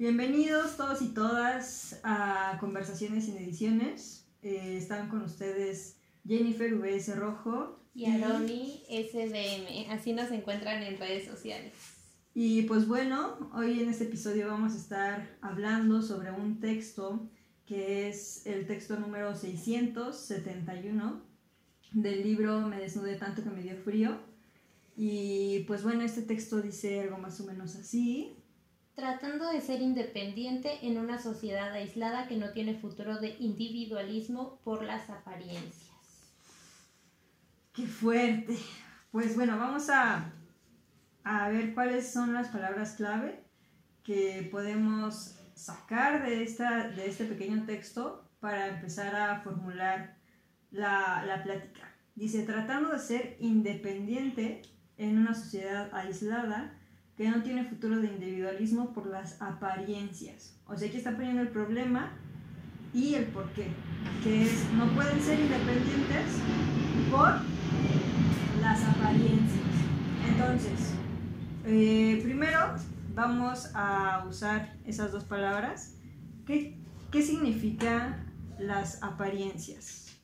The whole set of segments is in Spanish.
Bienvenidos todos y todas a Conversaciones sin Ediciones. Eh, están con ustedes Jennifer VS Rojo y Aroni SDM. Así nos encuentran en redes sociales. Y pues bueno, hoy en este episodio vamos a estar hablando sobre un texto que es el texto número 671 del libro Me desnudé tanto que me dio frío. Y pues bueno, este texto dice algo más o menos así. Tratando de ser independiente en una sociedad aislada que no tiene futuro de individualismo por las apariencias. Qué fuerte. Pues bueno, vamos a, a ver cuáles son las palabras clave que podemos sacar de, esta, de este pequeño texto para empezar a formular la, la plática. Dice, tratando de ser independiente en una sociedad aislada que no tiene futuro de individualismo por las apariencias. O sea, aquí está poniendo el problema y el por qué, que es, no pueden ser independientes por las apariencias. Entonces, eh, primero vamos a usar esas dos palabras. ¿Qué, qué significa las apariencias?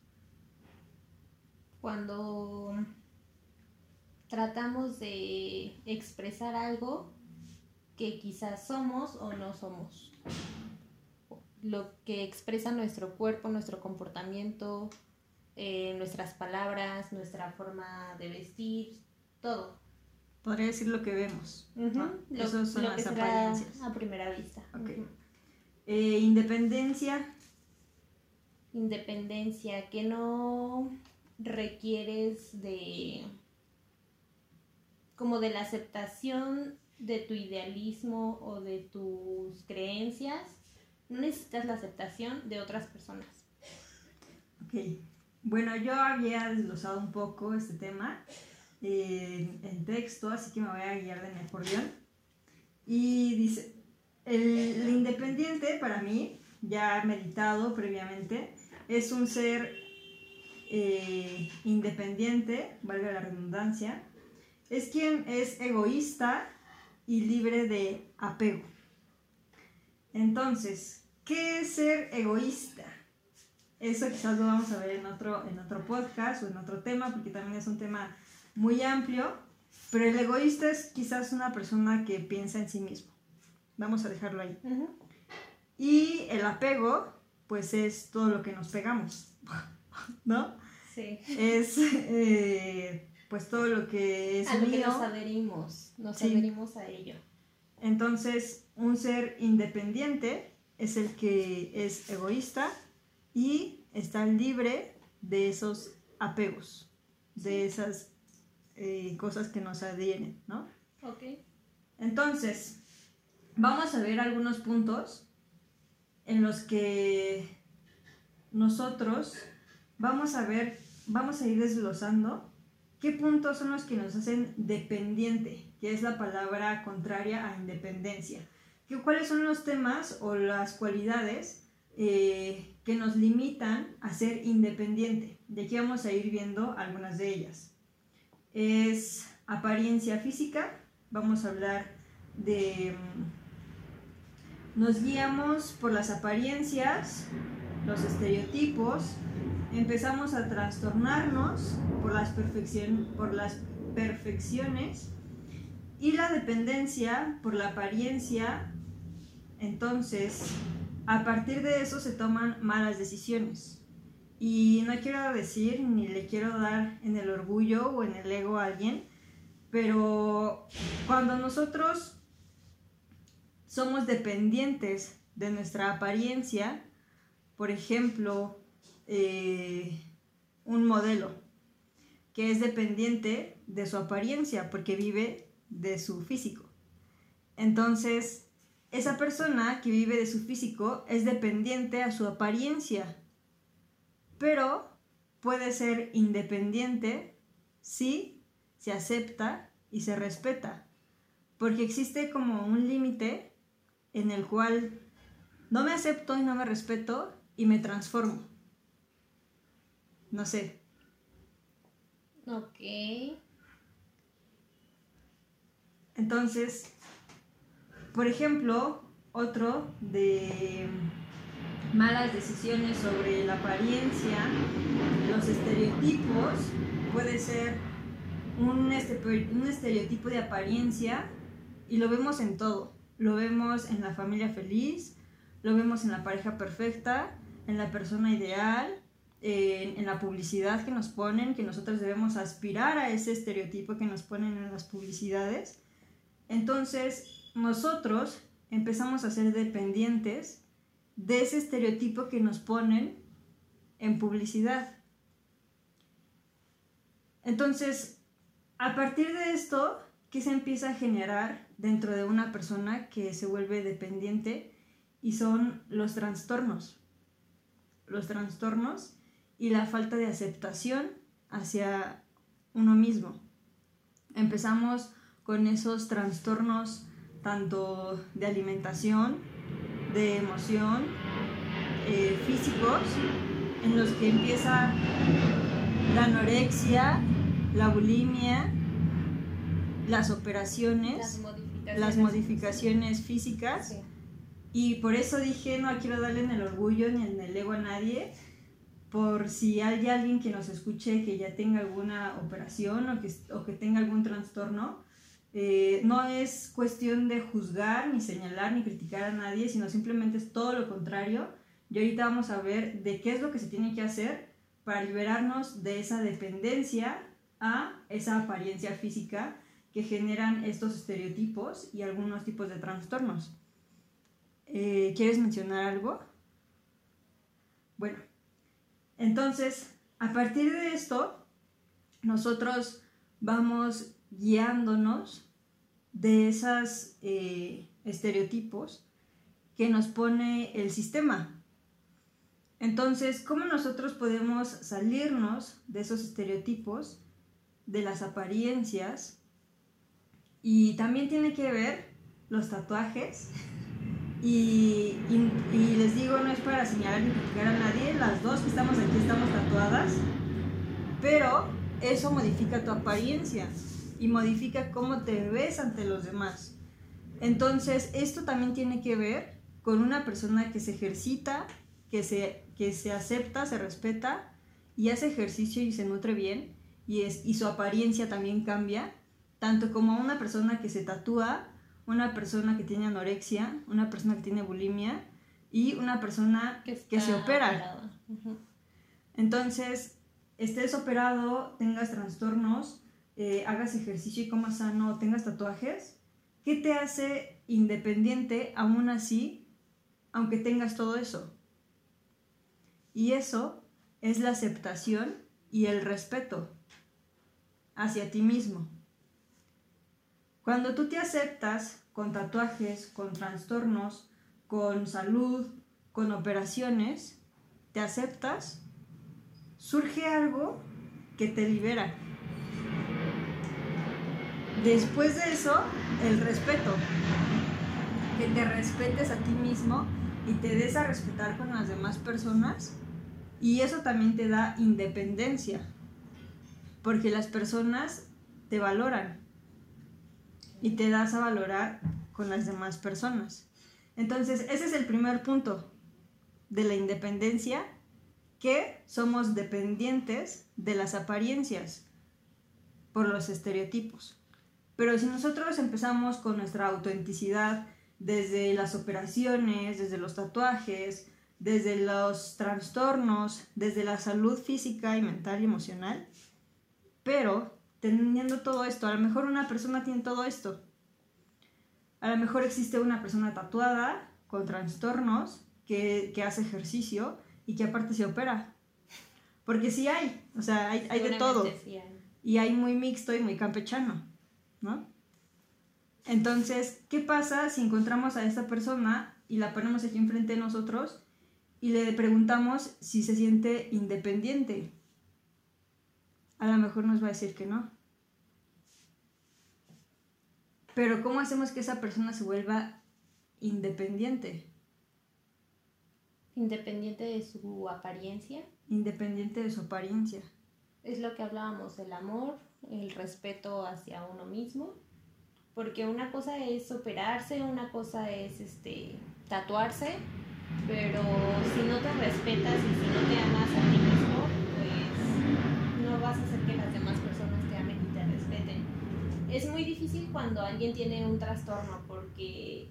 Cuando tratamos de expresar algo que quizás somos o no somos. Lo que expresa nuestro cuerpo, nuestro comportamiento, eh, nuestras palabras, nuestra forma de vestir, todo. Podría decir lo que vemos. Eso son las apariencias. A primera vista. Eh, independencia. Independencia, que no requieres de como de la aceptación de tu idealismo o de tus creencias, no necesitas la aceptación de otras personas. Ok. Bueno, yo había desglosado un poco este tema en texto, así que me voy a guiar de mi acordeón. Y dice, el, independiente para mí, ya meditado previamente, es un ser eh, independiente, valga la redundancia, es quien es egoísta y libre de apego. Entonces, ¿qué es ser egoísta? Eso quizás lo vamos a ver en otro, en otro podcast o en otro tema, porque también es un tema muy amplio, pero el egoísta es quizás una persona que piensa en sí mismo. Vamos a dejarlo ahí. Y el apego, pues es todo lo que nos pegamos, ¿no? Sí. Es eh, pues todo lo que es a lo que nos adherimos, nos adherimos a ello. Entonces, un ser independiente es el que es egoísta y está libre de esos apegos, de esas eh, cosas que nos adhieren, ¿no? Ok. Entonces, vamos a ver algunos puntos en los que nosotros vamos a ver, vamos a ir desglosando ¿Qué puntos son los que nos hacen dependiente? Que es la palabra contraria a independencia. ¿Cuáles son los temas o las cualidades eh, que nos limitan a ser independiente? De aquí vamos a ir viendo algunas de ellas. Es apariencia física. Vamos a hablar de... Mm, nos guiamos por las apariencias, los estereotipos, empezamos a trastornarnos por las, por las perfecciones y la dependencia por la apariencia, entonces a partir de eso se toman malas decisiones. Y no quiero decir ni le quiero dar en el orgullo o en el ego a alguien, pero cuando nosotros somos dependientes de nuestra apariencia, por ejemplo, eh, un modelo que es dependiente de su apariencia porque vive de su físico. Entonces, esa persona que vive de su físico es dependiente a su apariencia, pero puede ser independiente si se acepta y se respeta, porque existe como un límite en el cual no me acepto y no me respeto y me transformo. No sé. Ok. Entonces, por ejemplo, otro de malas decisiones sobre la apariencia, los estereotipos, puede ser un, un estereotipo de apariencia y lo vemos en todo. Lo vemos en la familia feliz, lo vemos en la pareja perfecta, en la persona ideal, en, la publicidad que nos ponen, que nosotros debemos aspirar a ese estereotipo que nos ponen en las publicidades. Entonces, nosotros empezamos a ser dependientes de ese estereotipo que nos ponen en publicidad. Entonces, a partir de esto, ¿qué se empieza a generar dentro de una persona que se vuelve dependiente? Y son los trastornos. Los trastornos y la falta de aceptación hacia uno mismo. Empezamos con esos trastornos tanto de alimentación, de emoción, eh, físicos, en los que empieza la anorexia, la bulimia, las operaciones, las modificaciones, físicas. Y por eso dije, no quiero darle en el orgullo ni en el ego a nadie, por si hay alguien que nos escuche que ya tenga alguna operación o que, o que tenga algún trastorno, eh, no es cuestión de juzgar, ni señalar, ni criticar a nadie, sino simplemente es todo lo contrario. Y ahorita vamos a ver de qué es lo que se tiene que hacer para liberarnos de esa dependencia a esa apariencia física que generan estos estereotipos y algunos tipos de trastornos. Eh, ¿Quieres mencionar algo? Bueno, entonces, a partir de esto, nosotros vamos guiándonos de esos eh, estereotipos que nos pone el sistema. Entonces, ¿cómo nosotros podemos salirnos de esos estereotipos, de las apariencias? Y también tiene que ver los tatuajes. Y, y, les digo, no es para señalar ni criticar a nadie, las dos que estamos aquí estamos tatuadas, pero eso modifica tu apariencia y modifica cómo te ves ante los demás. Entonces, esto también tiene que ver con una persona que se ejercita, que se, que se acepta, se respeta y hace ejercicio y se nutre bien y, es, y su apariencia también cambia, tanto como una persona que se tatúa, una persona que tiene anorexia, una persona que tiene bulimia y una persona que, se opera. Entonces, estés operado, tengas trastornos, eh, hagas ejercicio y comas sano, tengas tatuajes, ¿qué te hace independiente aún así, aunque tengas todo eso? Y eso es la aceptación y el respeto hacia ti mismo. Cuando tú te aceptas con tatuajes, con trastornos, con salud, con operaciones, te aceptas, surge algo que te libera Después de eso, el respeto. Que te respetes a ti mismo y te des a respetar con las demás personas. Y eso también te da independencia. Porque las personas te valoran. Y te das a valorar con las demás personas. Entonces, ese es el primer punto de la independencia, que somos dependientes de las apariencias por los estereotipos. Pero si nosotros empezamos con nuestra autenticidad desde las operaciones, desde los tatuajes, desde los trastornos, desde la salud física y mental y emocional, pero teniendo todo esto, a lo mejor una persona tiene todo esto. A lo mejor existe una persona tatuada con trastornos que, hace ejercicio y que aparte se opera. Porque sí hay, o sea, hay, hay de todo. Y hay muy mixto y muy campechano. ¿no? Entonces, ¿qué pasa si encontramos a esta persona y la ponemos aquí enfrente de nosotros y le preguntamos si se siente independiente? A lo mejor nos va a decir que no. Pero ¿cómo hacemos que esa persona se vuelva independiente? Independiente de su apariencia. Independiente de su apariencia. Es lo que hablábamos, el amor, el respeto hacia uno mismo. Porque una cosa es operarse, una cosa es este tatuarse, pero si no te respetas y si no te amas a ti mismo, pues no vas a hacer que las demás personas te amen y te respeten. Es muy difícil cuando alguien tiene un trastorno porque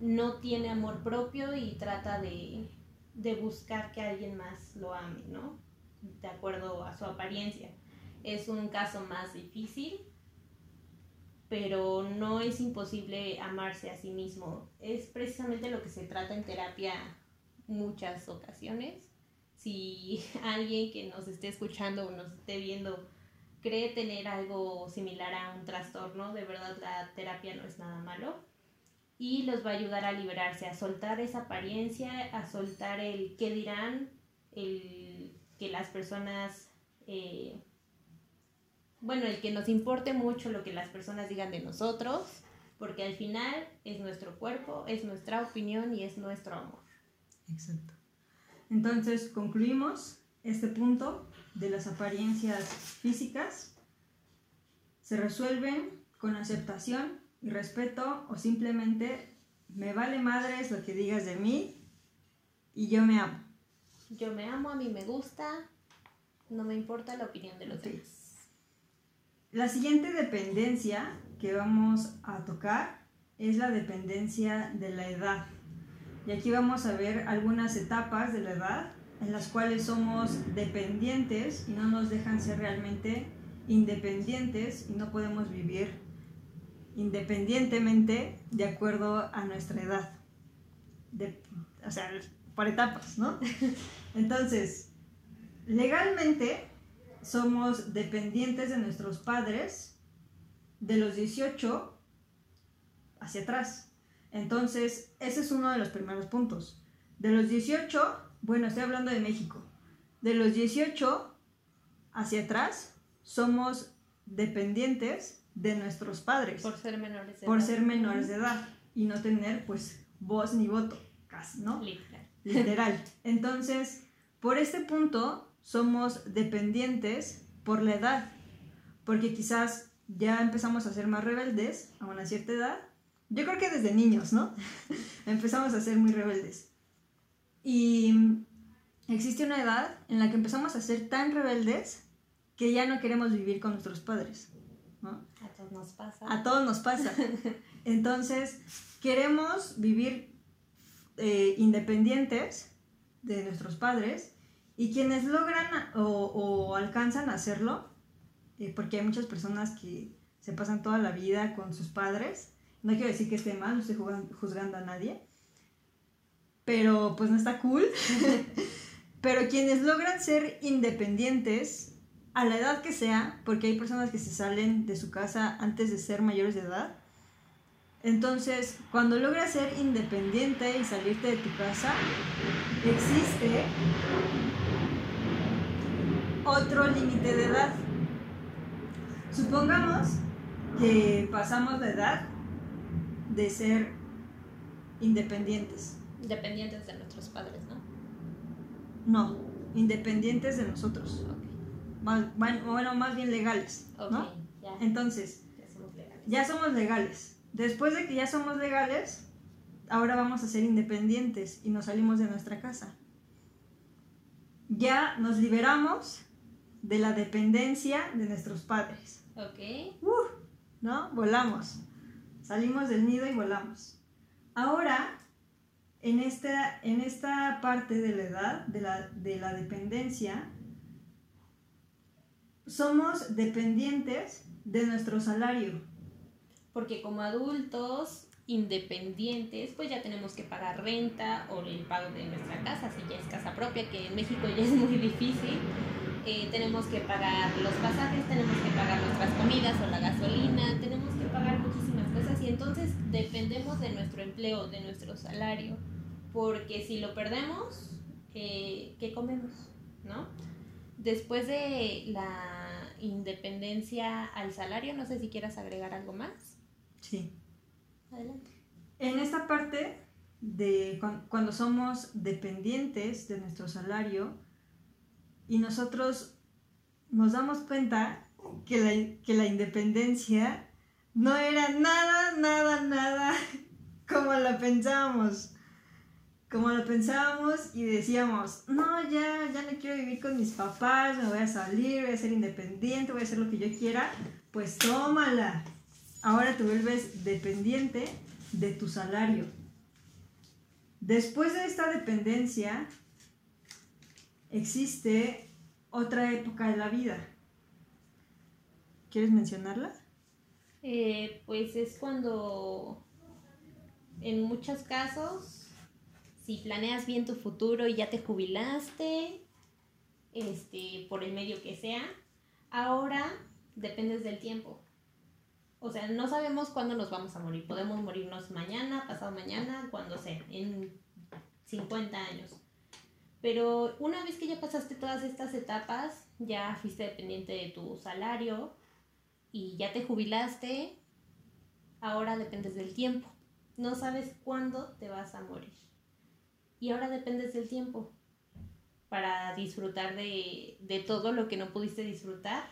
no tiene amor propio y trata de, de buscar que alguien más lo ame, ¿no? De acuerdo a su apariencia. Es un caso más difícil, pero no es imposible amarse a sí mismo. Es precisamente lo que se trata en terapia muchas ocasiones. Si alguien que nos esté escuchando o nos esté viendo cree tener algo similar a un trastorno, de verdad la terapia no es nada malo y los va a ayudar a liberarse, a soltar esa apariencia, a soltar el qué dirán, el que las personas, eh, bueno, el que nos importe mucho lo que las personas digan de nosotros, porque al final es nuestro cuerpo, es nuestra opinión y es nuestro amor. Exacto. Entonces concluimos este punto de las apariencias físicas. Se resuelven con aceptación y respeto o simplemente me vale madres lo que digas de mí y yo me amo. Yo me amo, a mí me gusta, no me importa la opinión de los demás. La siguiente dependencia que vamos a tocar es la dependencia de la edad. Y aquí vamos a ver algunas etapas de la edad en las cuales somos dependientes y no nos dejan ser realmente independientes y no podemos vivir independientemente de acuerdo a nuestra edad. o sea, por etapas, ¿no? Entonces, legalmente somos dependientes de nuestros padres de los 18 hacia atrás. Entonces, ese es uno de los primeros puntos. De los 18, bueno, estoy hablando de México. De los 18 hacia atrás, somos dependientes de nuestros padres. Por ser menores de por edad. ser menores de edad y no tener pues voz ni voto, casi, ¿no? Literal. Literal. Entonces, por este punto somos dependientes por la edad, porque quizás ya empezamos a ser más rebeldes a una cierta edad. Yo creo que desde niños, ¿no? empezamos a ser muy rebeldes. Y existe una edad en la que empezamos a ser tan rebeldes que ya no queremos vivir con nuestros padres. A todos nos pasa. A todos nos pasa. Entonces, queremos vivir eh, independientes de nuestros padres y quienes logran o, alcanzan a hacerlo, eh, porque hay muchas personas que se pasan toda la vida con sus padres, no quiero decir que esté mal, no estoy juzgando a nadie, pero pues no está cool. pero quienes logran ser independientes a la edad que sea, porque hay personas que se salen de su casa antes de ser mayores de edad. Entonces, cuando logras ser independiente y salirte de tu casa, existe otro límite de edad. Supongamos que pasamos la edad de ser independientes. Dependientes de nuestros padres, ¿no? No, independientes de nosotros bueno, más bien legales, ¿no? Entonces, ya somos legales. Después de que ya somos legales, ahora vamos a ser independientes y nos salimos de nuestra casa. Ya nos liberamos de la dependencia de nuestros padres. Ok. ¿No? Volamos. Salimos del nido y volamos. Ahora, en esta, en esta parte de la edad, de la, de la dependencia, somos dependientes de nuestro salario. Porque como adultos independientes, pues ya tenemos que pagar renta o el pago de nuestra casa, si ya es casa propia, que en México ya es muy difícil. Eh, tenemos que pagar los pasajes, tenemos que pagar nuestras comidas o la gasolina, tenemos que pagar muchísimas cosas y entonces dependemos de nuestro empleo, de nuestro salario, porque si lo perdemos, eh, ¿qué comemos? ¿No? después de la independencia al salario, no sé si quieras agregar algo más. Sí. Adelante. En esta parte de cuando somos dependientes de nuestro salario y nosotros nos damos cuenta que la, que la independencia no era nada, nada, nada como lo pensábamos. Como lo pensábamos y decíamos, no, ya, ya no quiero vivir con mis papás, me voy a salir, voy a ser independiente, voy a hacer lo que yo quiera. Pues tómala. Ahora te vuelves dependiente de tu salario. Después de esta dependencia, existe otra época de la vida. ¿Quieres mencionarla? Eh, pues es cuando, en muchos casos, si planeas bien tu futuro y ya te jubilaste, este, por el medio que sea, ahora dependes del tiempo. O sea, no sabemos cuándo nos vamos a morir. Podemos morirnos mañana, pasado mañana, cuando sea, en 50 años. Pero una vez que ya pasaste todas estas etapas, ya fuiste dependiente de tu salario y ya te jubilaste, ahora dependes del tiempo. No sabes cuándo te vas a morir. Y ahora dependes del tiempo para disfrutar de, de todo lo que no pudiste disfrutar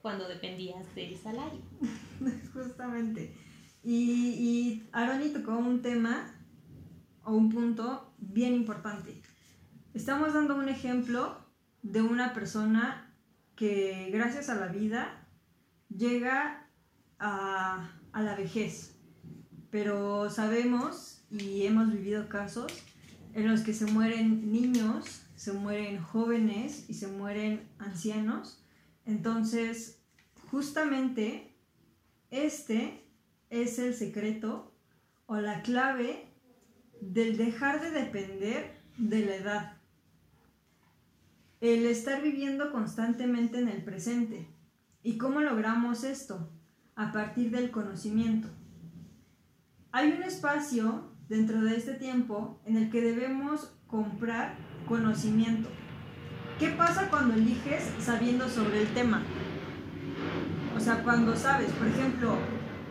cuando dependías del salario. Justamente. Y, y Aroni tocó un tema o un punto bien importante. Estamos dando un ejemplo de una persona que gracias a la vida llega a, a la vejez, pero sabemos y hemos vivido casos en los que se mueren niños, se mueren jóvenes y se mueren ancianos. Entonces, justamente este es el secreto o la clave del dejar de depender de la edad. El estar viviendo constantemente en el presente. ¿Y cómo logramos esto? A partir del conocimiento. Hay un espacio dentro de este tiempo en el que debemos comprar conocimiento. ¿Qué pasa cuando eliges sabiendo sobre el tema? O sea, cuando sabes, por ejemplo,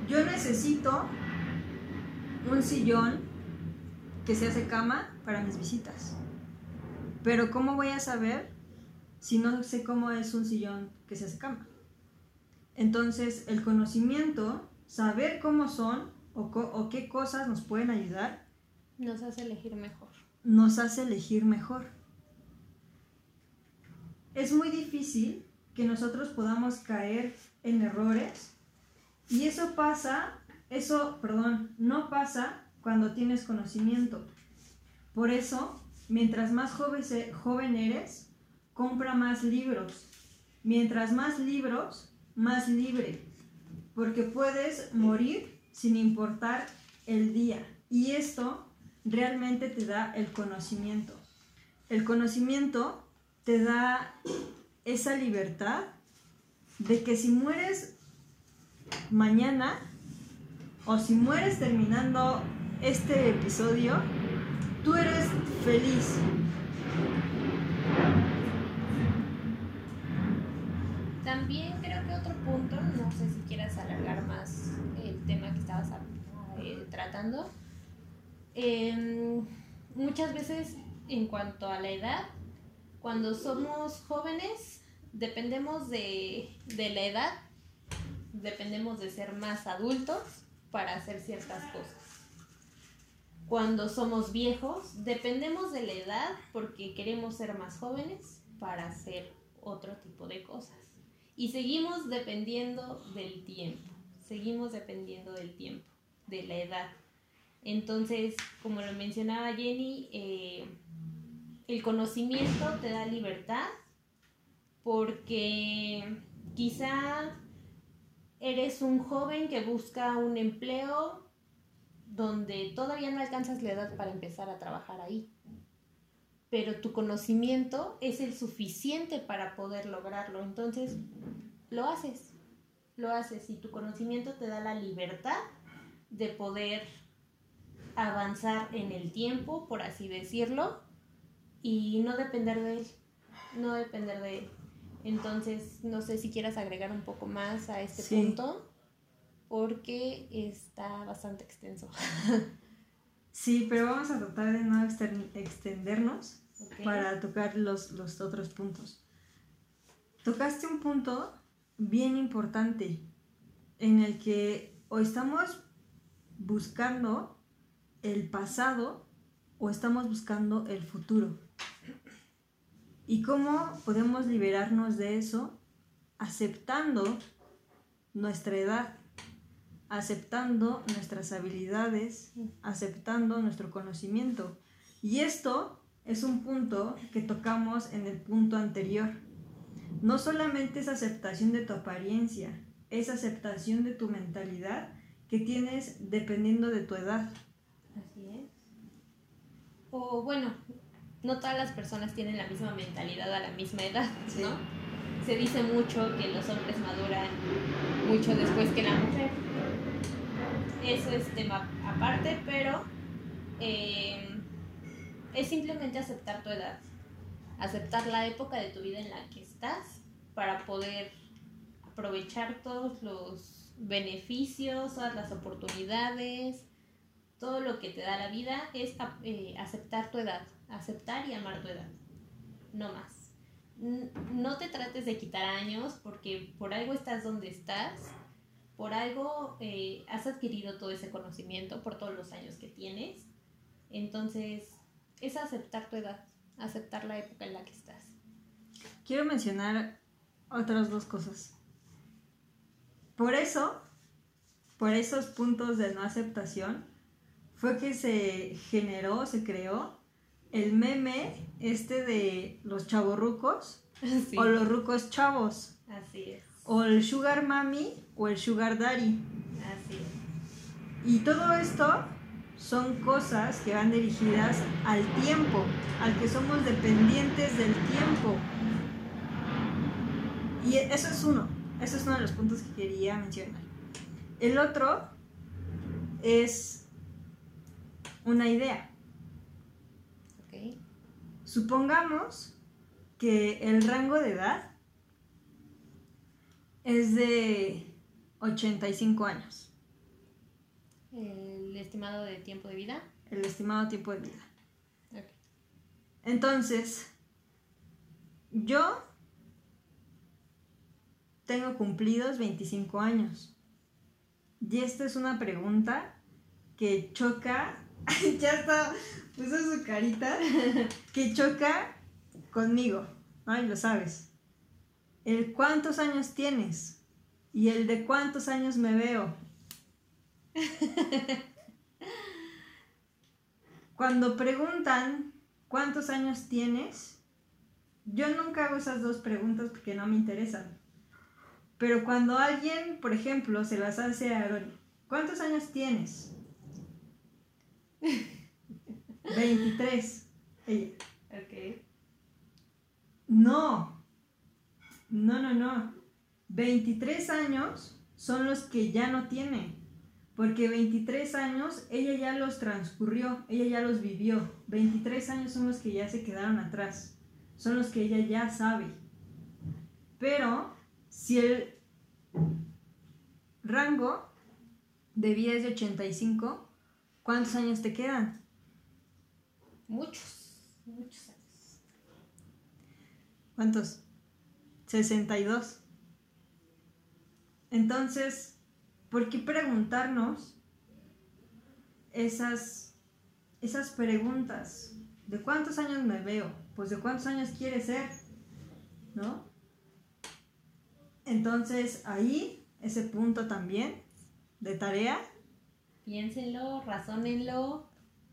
yo necesito un sillón que se hace cama para mis visitas. Pero ¿cómo voy a saber si no sé cómo es un sillón que se hace cama? Entonces, el conocimiento, saber cómo son o, o qué cosas nos pueden ayudar, nos hace elegir mejor. Nos hace elegir mejor. Es muy difícil que nosotros podamos caer en errores y eso pasa, eso, perdón, no pasa cuando tienes conocimiento. Por eso, mientras más joven, eres, compra más libros. Mientras más libros, más libre. Porque puedes morir sin importar el día. Y esto realmente te da el conocimiento. El conocimiento te da esa libertad de que si mueres mañana o si mueres terminando este episodio, tú eres feliz. También creo que otro punto, no sé si quieras alargar más el tema eh, tratando, em, muchas veces en cuanto a la edad, cuando somos jóvenes, dependemos de, de la edad, dependemos de ser más adultos para hacer ciertas cosas. Cuando somos viejos, dependemos de la edad porque queremos ser más jóvenes para hacer otro tipo de cosas. Y seguimos dependiendo del tiempo, seguimos dependiendo del tiempo, de la edad. Entonces, como lo mencionaba Jenny, eh, el conocimiento te da libertad porque quizá eres un joven que busca un empleo donde todavía no alcanzas la edad para empezar a trabajar ahí. Pero tu conocimiento es el suficiente para poder lograrlo. Entonces, lo haces. Lo haces y tu conocimiento te da la libertad de poder avanzar en el tiempo, por así decirlo, y no depender de él. No depender de él. Entonces, no sé si quieras agregar un poco más a este punto porque está bastante extenso. Sí, pero vamos a tratar de no extendernos para tocar los, los otros puntos. Tocaste un punto bien importante en el que o estamos buscando el pasado o estamos buscando el futuro. ¿Y cómo podemos liberarnos de eso? Aceptando nuestra edad, aceptando nuestras habilidades, aceptando nuestro conocimiento. Y esto es un punto que tocamos en el punto anterior. No solamente es aceptación de tu apariencia, es aceptación de tu mentalidad que tienes dependiendo de tu edad. Así es. O bueno, no todas las personas tienen la misma mentalidad a la misma edad, ¿no? Se dice mucho que los hombres maduran mucho después que la mujer. Eso es tema aparte, pero eh, es simplemente aceptar tu edad, aceptar la época de tu vida en la que estás para poder aprovechar todos los beneficios, todas las oportunidades, todo lo que te da la vida es eh, aceptar tu edad, aceptar y amar tu edad, no más. No te trates de quitar años porque por algo estás donde estás, por algo eh, has adquirido todo ese conocimiento por todos los años que tienes. Entonces, es aceptar tu edad, aceptar la época en la que estás. Quiero mencionar otras dos cosas. Por eso, por esos puntos de no aceptación, fue que se generó, se creó el meme este de los chavorrucos o los rucos chavos. Así es. O el sugar mami o el sugar daddy. Así es. Y todo esto son cosas que van dirigidas al tiempo, al que somos dependientes del tiempo. Y eso es uno, eso es uno de los puntos que quería mencionar. El otro es una idea. Supongamos que el rango de edad es de 85 años el estimado de tiempo de vida. El estimado tiempo de vida. Entonces, yo tengo cumplidos 25 años. Y esta es una pregunta que choca, ya está, puso su carita, que choca conmigo, ay, lo sabes. El cuántos años tienes y el de cuántos años me veo Cuando preguntan cuántos años tienes, yo nunca hago esas dos preguntas porque no me interesan. Pero cuando alguien, por ejemplo, se las hace a Aaron, ¿cuántos años tienes? 23. Ella. Ok. No. No, no, no. 23 años son los que ya no tiene porque 23 años ella ya los transcurrió, ella ya los vivió. 23 años son los que ya se quedaron atrás, son los que ella ya sabe. Pero si el rango de vida es de 85, ¿cuántos años te quedan? Muchos, muchos años. ¿Cuántos? 62. Entonces, ¿Por qué preguntarnos esas, esas preguntas? ¿De cuántos años me veo? Pues de cuántos años quiere ser, ¿no? Entonces ahí, ese punto también de tarea. Piénsenlo, razónenlo,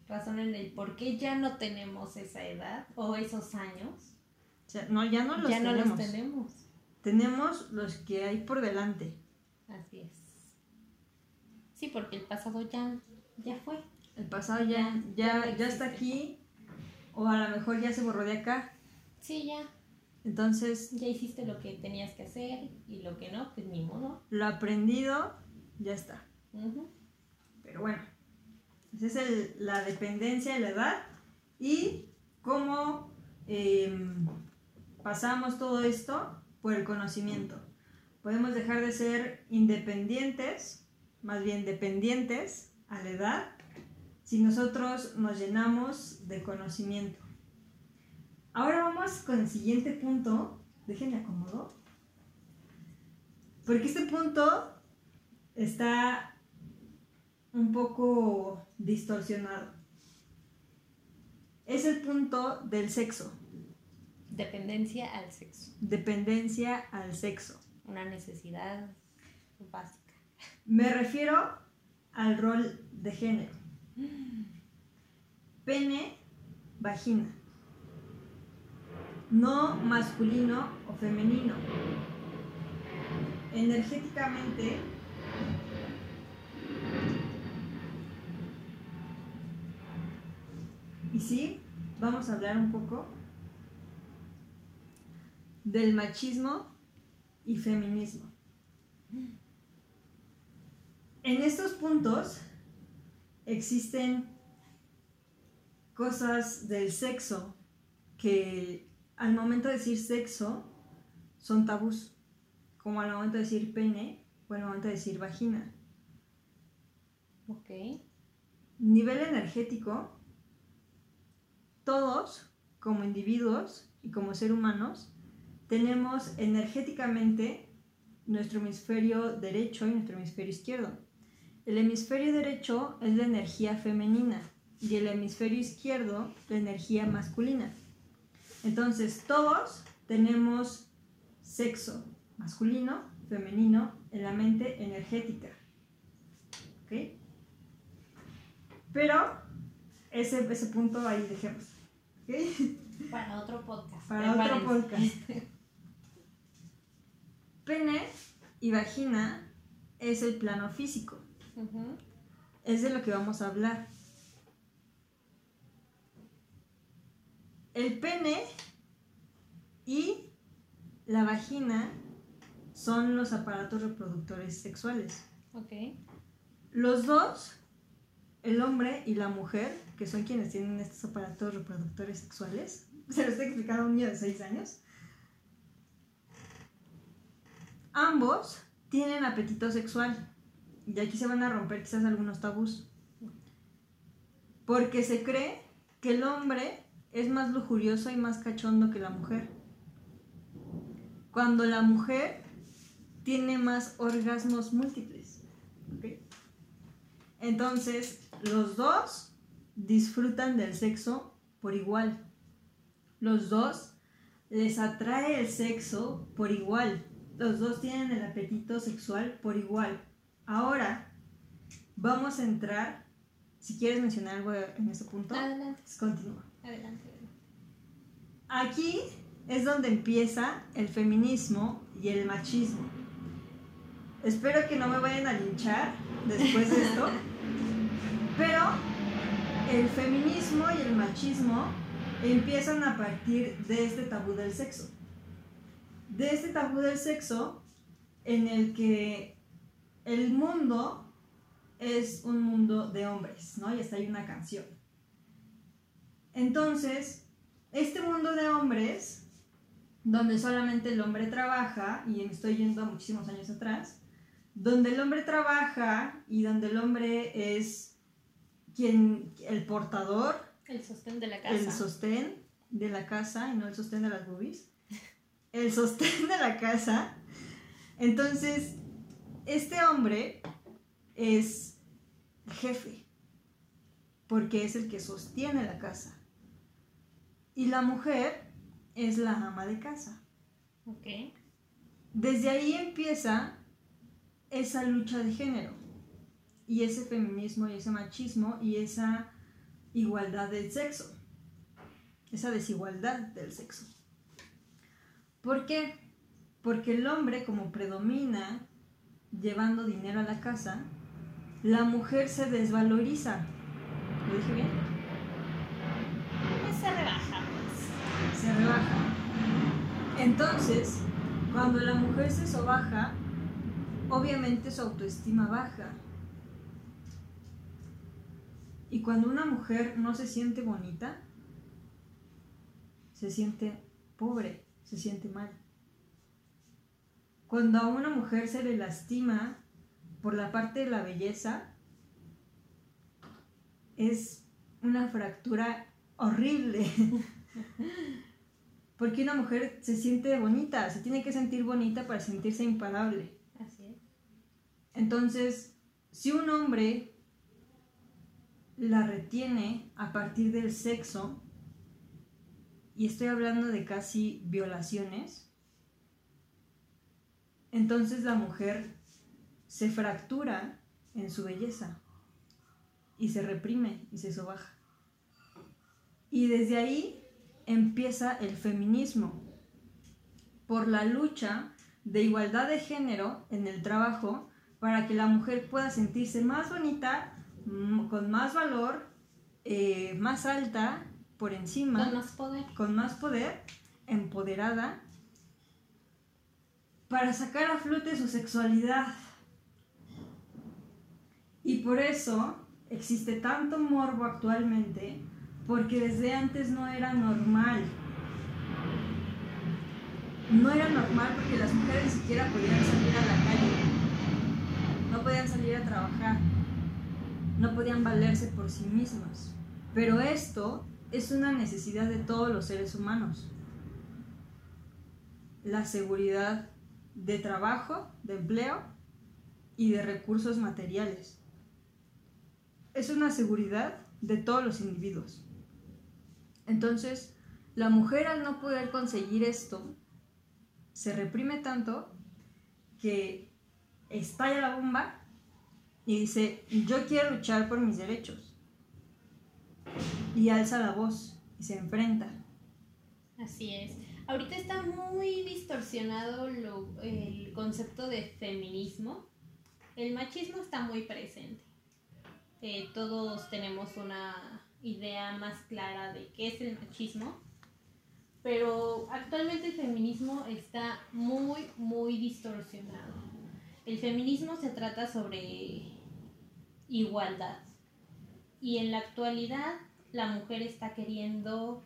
razonen el por qué ya no tenemos esa edad o esos años. no, ya no los ya tenemos. no los tenemos. Tenemos los que hay por delante. Así es. Sí, porque el pasado ya, ya fue. El pasado ya, ya, ya, está aquí, o a lo mejor ya se borró de acá. Sí, ya. Entonces. Ya hiciste lo que tenías que hacer y lo que no, pues ni modo. Lo aprendido, ya está. Pero bueno, esa es la dependencia de la edad y cómo em, pasamos todo esto por el conocimiento. Podemos dejar de ser independientes más bien dependientes a la edad, si nosotros nos llenamos de conocimiento. Ahora vamos con el siguiente punto. Déjenme acomodo. Porque este punto está un poco distorsionado. Es el punto del sexo. Dependencia al sexo. Dependencia al sexo. Una necesidad básica. Me refiero al rol de género. Pene, vagina. No masculino o femenino. Energéticamente Y sí, vamos a hablar un poco del machismo y feminismo. En estos puntos existen cosas del sexo que al momento de decir sexo son tabús, como al momento de decir pene o al momento de decir vagina. Ok. Nivel energético, todos como individuos y como ser humanos tenemos energéticamente nuestro hemisferio derecho y nuestro hemisferio izquierdo. El hemisferio derecho es la energía femenina y el hemisferio izquierdo la energía masculina. Entonces todos tenemos sexo masculino, femenino en la mente energética. ¿Ok? Pero ese, ese punto ahí dejemos. ¿Ok? Para otro podcast. Para otro podcast. Pene y vagina es el plano físico. Es de lo que vamos a hablar. El pene y la vagina son los aparatos reproductores sexuales. Ok. Los dos, el hombre y la mujer, que son quienes tienen estos aparatos reproductores sexuales, se lo estoy explicando a un niño de 6 años, ambos tienen apetito sexual. Y aquí se van a romper quizás algunos tabús. Porque se cree que el hombre es más lujurioso y más cachondo que la mujer. Cuando la mujer tiene más orgasmos múltiples. Entonces, los dos disfrutan del sexo por igual. Los dos les atrae el sexo por igual. Los dos tienen el apetito sexual por igual. Ahora, vamos a entrar. Si quieres mencionar algo en este punto, Adelante, pues continúa. adelante. adelante. Aquí es donde empieza el feminismo y el machismo. Espero que no me vayan a linchar después de esto, pero el feminismo y el machismo empiezan a partir de este tabú del sexo. De este tabú del sexo en el que el mundo es un mundo de hombres, ¿no? Y hasta hay una canción. Entonces, este mundo de hombres, donde solamente el hombre trabaja, y me estoy yendo a muchísimos años atrás, donde el hombre trabaja y donde el hombre es quien, el portador, El sostén de la el casa. sostén de la casa y no el sostén de las boobies, el sostén de la casa. Entonces, este hombre es jefe, porque es el que sostiene la casa. Y la mujer es la ama de casa. Ok. Desde ahí empieza esa lucha de género y ese feminismo y ese machismo y esa igualdad del sexo, esa desigualdad del sexo. ¿Por qué? Porque el hombre como predomina llevando dinero a la casa, la mujer se desvaloriza. ¿Lo dije bien? Pues se rebaja, pues. se rebaja. Entonces, cuando la mujer se sobaja, obviamente su autoestima baja. Y cuando una mujer no se siente bonita, se siente pobre, se siente mal. Cuando a una mujer se le lastima por la parte de la belleza, es una fractura horrible. Porque una mujer se siente bonita, se tiene que sentir bonita para sentirse imparable. Así es. Entonces, si un hombre la retiene a partir del sexo, y estoy hablando de casi violaciones, entonces la mujer se fractura en su belleza y se reprime y se sobaja. Y desde ahí empieza el feminismo, por la lucha de igualdad de género en el trabajo para que la mujer pueda sentirse más bonita, con más valor, eh, más alta, por encima. Con más poder. Con más poder, empoderada, para sacar a flote su sexualidad. Y por eso existe tanto morbo actualmente, porque desde antes no era normal. No era normal porque las mujeres ni siquiera podían salir a la calle, no podían salir a trabajar, no podían valerse por sí mismas. Pero esto es una necesidad de todos los seres humanos. La seguridad de trabajo, de empleo y de recursos materiales. Es una seguridad de todos los individuos. Entonces, la mujer al no poder conseguir esto, se reprime tanto que estalla la bomba y dice, yo quiero luchar por mis derechos. Y alza la voz y se enfrenta. Así es. Ahorita está muy distorsionado el concepto de feminismo. El machismo está muy presente. Eh, todos tenemos una idea más clara de qué es el machismo, pero actualmente el feminismo está muy, muy distorsionado. El feminismo se trata sobre igualdad y en la actualidad la mujer está queriendo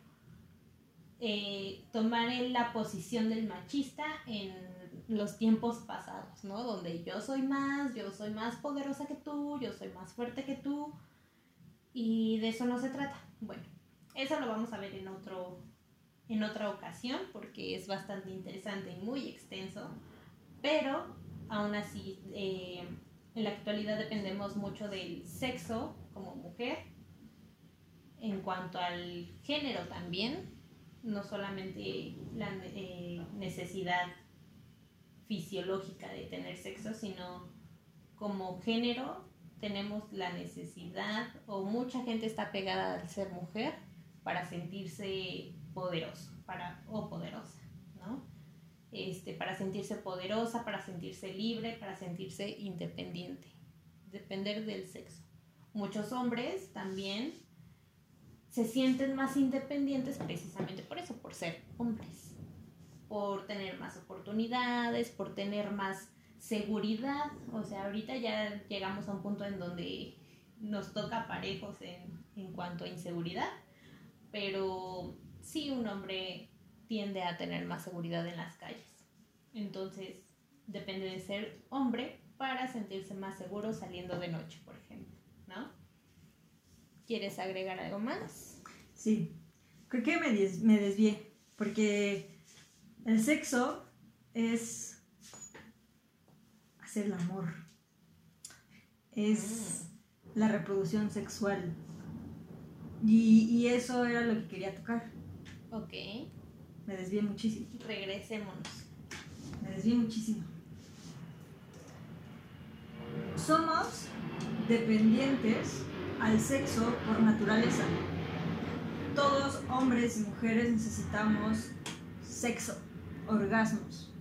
eh, tomar la posición del machista en los tiempos pasados, ¿no? Donde yo soy más, yo soy más poderosa que tú, yo soy más fuerte que tú, y de eso no se trata. Bueno, eso lo vamos a ver en, otro, en otra ocasión porque es bastante interesante y muy extenso, pero aún así eh, en la actualidad dependemos mucho del sexo como mujer, en cuanto al género también, no solamente la eh, necesidad fisiológica de tener sexo, sino como género tenemos la necesidad o mucha gente está pegada al ser mujer para sentirse poderoso para, o poderosa, ¿no? Este, para sentirse poderosa, para sentirse libre, para sentirse independiente, depender del sexo. Muchos hombres también se sienten más independientes precisamente por eso, por ser hombres, por tener más oportunidades, por tener más seguridad. O sea, ahorita ya llegamos a un punto en donde nos toca parejos en, en cuanto a inseguridad, pero sí un hombre tiende a tener más seguridad en las calles. Entonces, depende de ser hombre para sentirse más seguro saliendo de noche, por ejemplo. ¿Quieres agregar algo más? Sí, creo que me, me desvié, porque el sexo es hacer el amor, es mm. la reproducción sexual. Y, y, eso era lo que quería tocar. Ok. Me desvié muchísimo. Regresémonos. Me desvié muchísimo. Somos dependientes al sexo por naturaleza. Todos, hombres y mujeres, necesitamos sexo, orgasmos,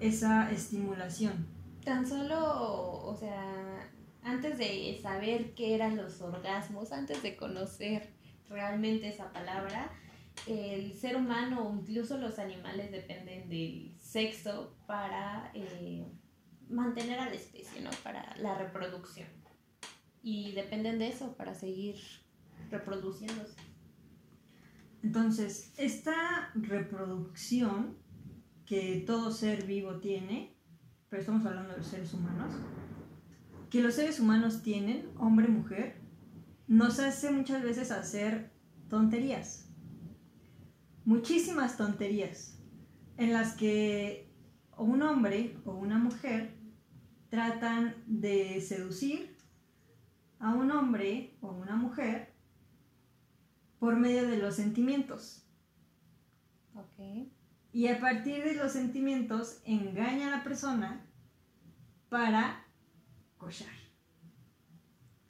esa estimulación. Tan solo, o sea, antes de saber qué eran los orgasmos, antes de conocer realmente esa palabra, el ser humano o incluso los animales dependen del sexo para eh, mantener a la especie, ¿no? Para la reproducción y dependen de eso para seguir reproduciéndose. Entonces, esta reproducción que todo ser vivo tiene, pero estamos hablando de seres humanos, que los seres humanos tienen, hombre, mujer, nos hace muchas veces hacer tonterías, muchísimas tonterías, en las que un hombre o una mujer tratan de seducir a un hombre o a una mujer por medio de los sentimientos. Ok. Y a partir de los sentimientos engaña a la persona para cochar.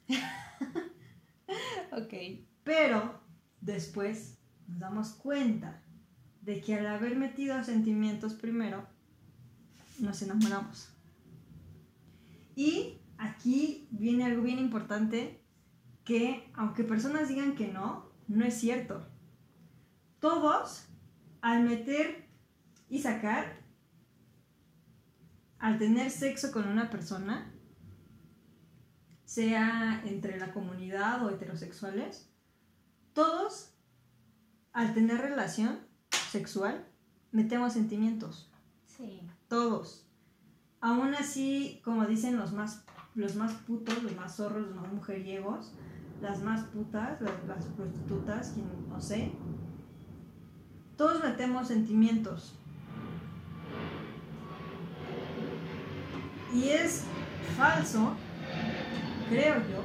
Ok. Pero después nos damos cuenta de que al haber metido sentimientos primero, nos enamoramos. Y aquí viene algo bien importante que aunque personas digan que no, no es cierto. Todos, al meter y sacar, al tener sexo con una persona, sea entre la comunidad o heterosexuales, todos, al tener relación sexual, metemos sentimientos. Sí. Todos. Aún así, como dicen los más, los más putos, los más zorros, los más mujeriegos, las más putas, las, prostitutas, quien no sé, todos metemos sentimientos. Y es falso, creo yo.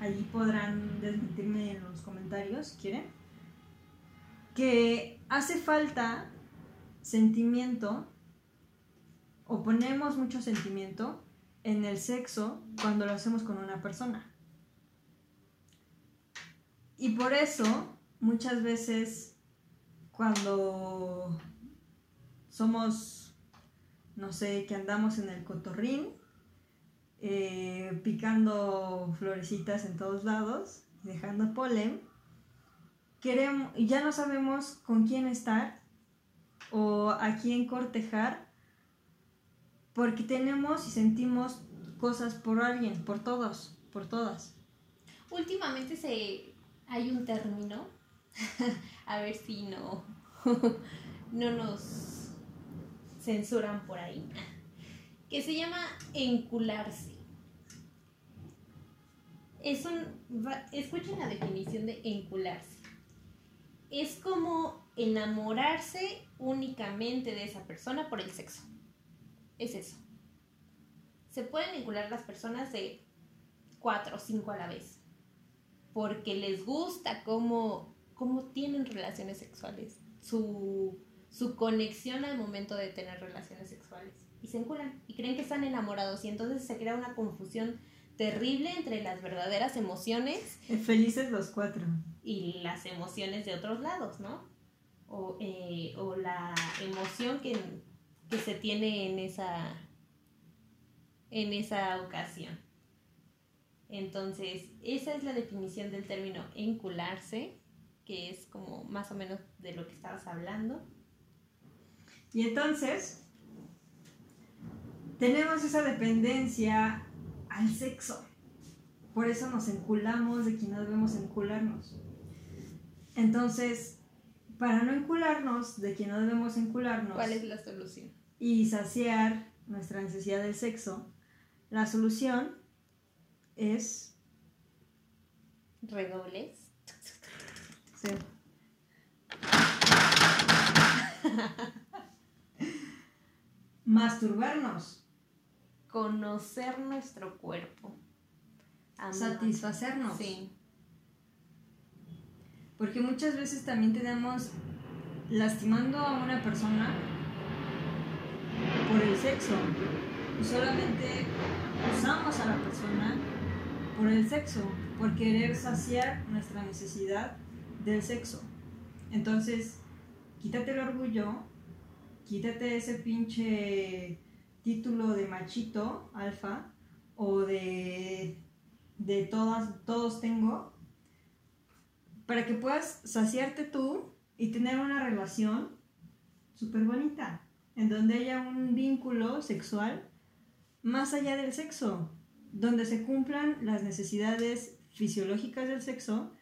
Allí podrán desmentirme en los comentarios, si quieren. Que hace falta sentimiento o ponemos mucho sentimiento en el sexo cuando lo hacemos con una persona. Y por eso muchas veces cuando somos, no sé, que andamos en el cotorrín, eh, picando florecitas en todos lados, dejando polen, queremos, ya no sabemos con quién estar o a quién cortejar, porque tenemos y sentimos cosas por alguien, por todos, por todas. Últimamente se hay un término, a ver si no, no nos censuran por ahí, que se llama encularse. Es un, escuchen la definición de encularse. Es como enamorarse únicamente de esa persona por el sexo. Es eso. Se pueden encular las personas de cuatro o cinco a la vez porque les gusta cómo, cómo tienen relaciones sexuales, su, su conexión al momento de tener relaciones sexuales. Y se enculan y creen que están enamorados y entonces se crea una confusión terrible entre las verdaderas emociones Felices los cuatro. y las emociones de otros lados, ¿no? O, eh, o la emoción que, que se tiene en esa, en esa ocasión. Entonces, esa es la definición del término encularse, que es como más o menos de lo que estabas hablando. Y entonces, tenemos esa dependencia al sexo. Por eso nos enculamos de quien no debemos encularnos. Entonces, para no encularnos de quien no debemos encularnos ¿Cuál es la solución? Y saciar nuestra necesidad del sexo, la solución es Redobles. ser masturbarnos, Conocer nuestro cuerpo. Amar. satisfacernos. Sí. Porque muchas veces también tenemos lastimando a una persona por el sexo. Solamente usamos a la persona por el sexo, por querer saciar nuestra necesidad del sexo. Entonces, quítate el orgullo, quítate ese pinche título de machito, alfa, o de, de todas, todos tengo, para que puedas saciarte tú y tener una relación súper bonita, en donde haya un vínculo sexual más allá del sexo, donde se cumplan las necesidades fisiológicas del sexo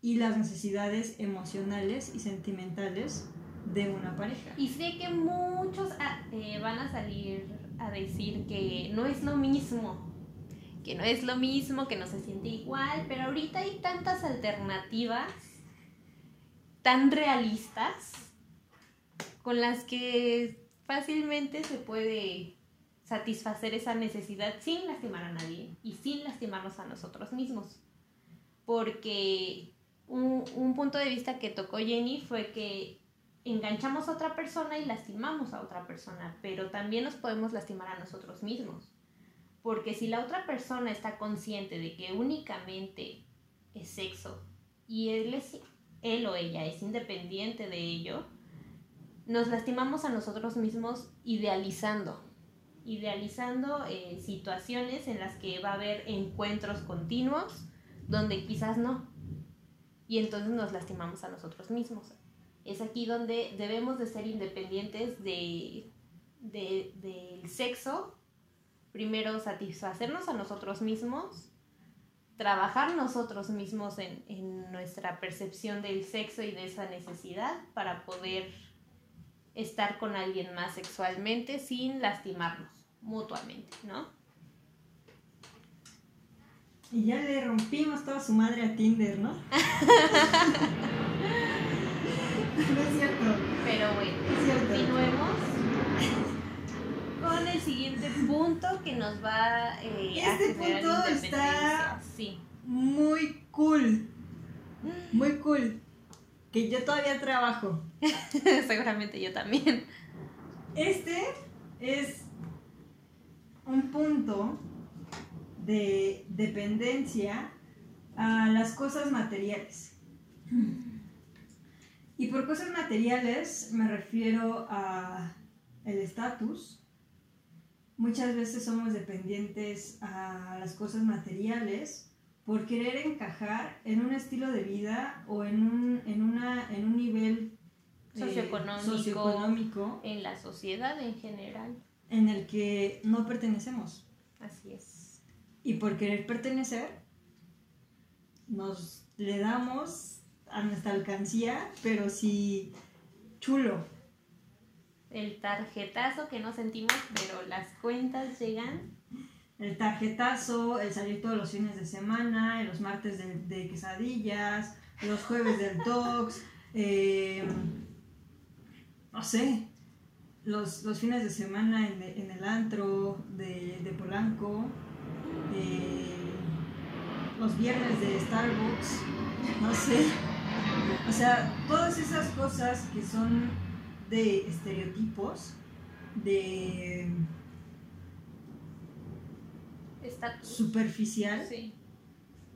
y las necesidades emocionales y sentimentales de una pareja. Y sé que muchos ah, eh, van a salir a decir que no es lo mismo, que no es lo mismo, que no se siente igual, pero ahorita hay tantas alternativas tan realistas con las que fácilmente se puede satisfacer esa necesidad sin lastimar a nadie y sin lastimarnos a nosotros mismos. Porque un, un punto de vista que tocó Jenny fue que enganchamos a otra persona y lastimamos a otra persona, pero también nos podemos lastimar a nosotros mismos. Porque si la otra persona está consciente de que únicamente es sexo y él, es, él o ella es independiente de ello, nos lastimamos a nosotros mismos idealizando, idealizando eh, situaciones en las que va a haber encuentros continuos donde quizás no. Y entonces nos lastimamos a nosotros mismos. Es aquí donde debemos de ser independientes de, del sexo. Primero satisfacernos a nosotros mismos, trabajar nosotros mismos en, en nuestra percepción del sexo y de esa necesidad para poder estar con alguien más sexualmente sin lastimarnos mutuamente, ¿no? Y ya le rompimos toda su madre a Tinder, ¿no? no es cierto. Pero bueno, cierto. continuemos con el siguiente punto que nos va eh, a Este punto está- independencia. Sí. Muy cool. Muy cool. Que yo todavía trabajo. Seguramente yo también. Este es un punto de dependencia a las cosas materiales. Y por cosas materiales me refiero a el estatus. Muchas veces somos dependientes a las cosas materiales por querer encajar en un estilo de vida o en un, en una, en un nivel eh, Socioeconómico. socioeconómico En la sociedad en general. en el que no pertenecemos. Así es. Y por querer pertenecer, nos le damos a nuestra alcancía, pero sí chulo. El tarjetazo que no sentimos, pero las cuentas llegan. El tarjetazo, el salir todos los fines de semana, los martes de, quesadillas, los jueves del dogs, eh, no sé, los, los fines de semana en, en el antro de, de Polanco, eh, los viernes de Starbucks, no sé. O sea, todas esas cosas que son de estereotipos, de Estatus. superficial, Sí.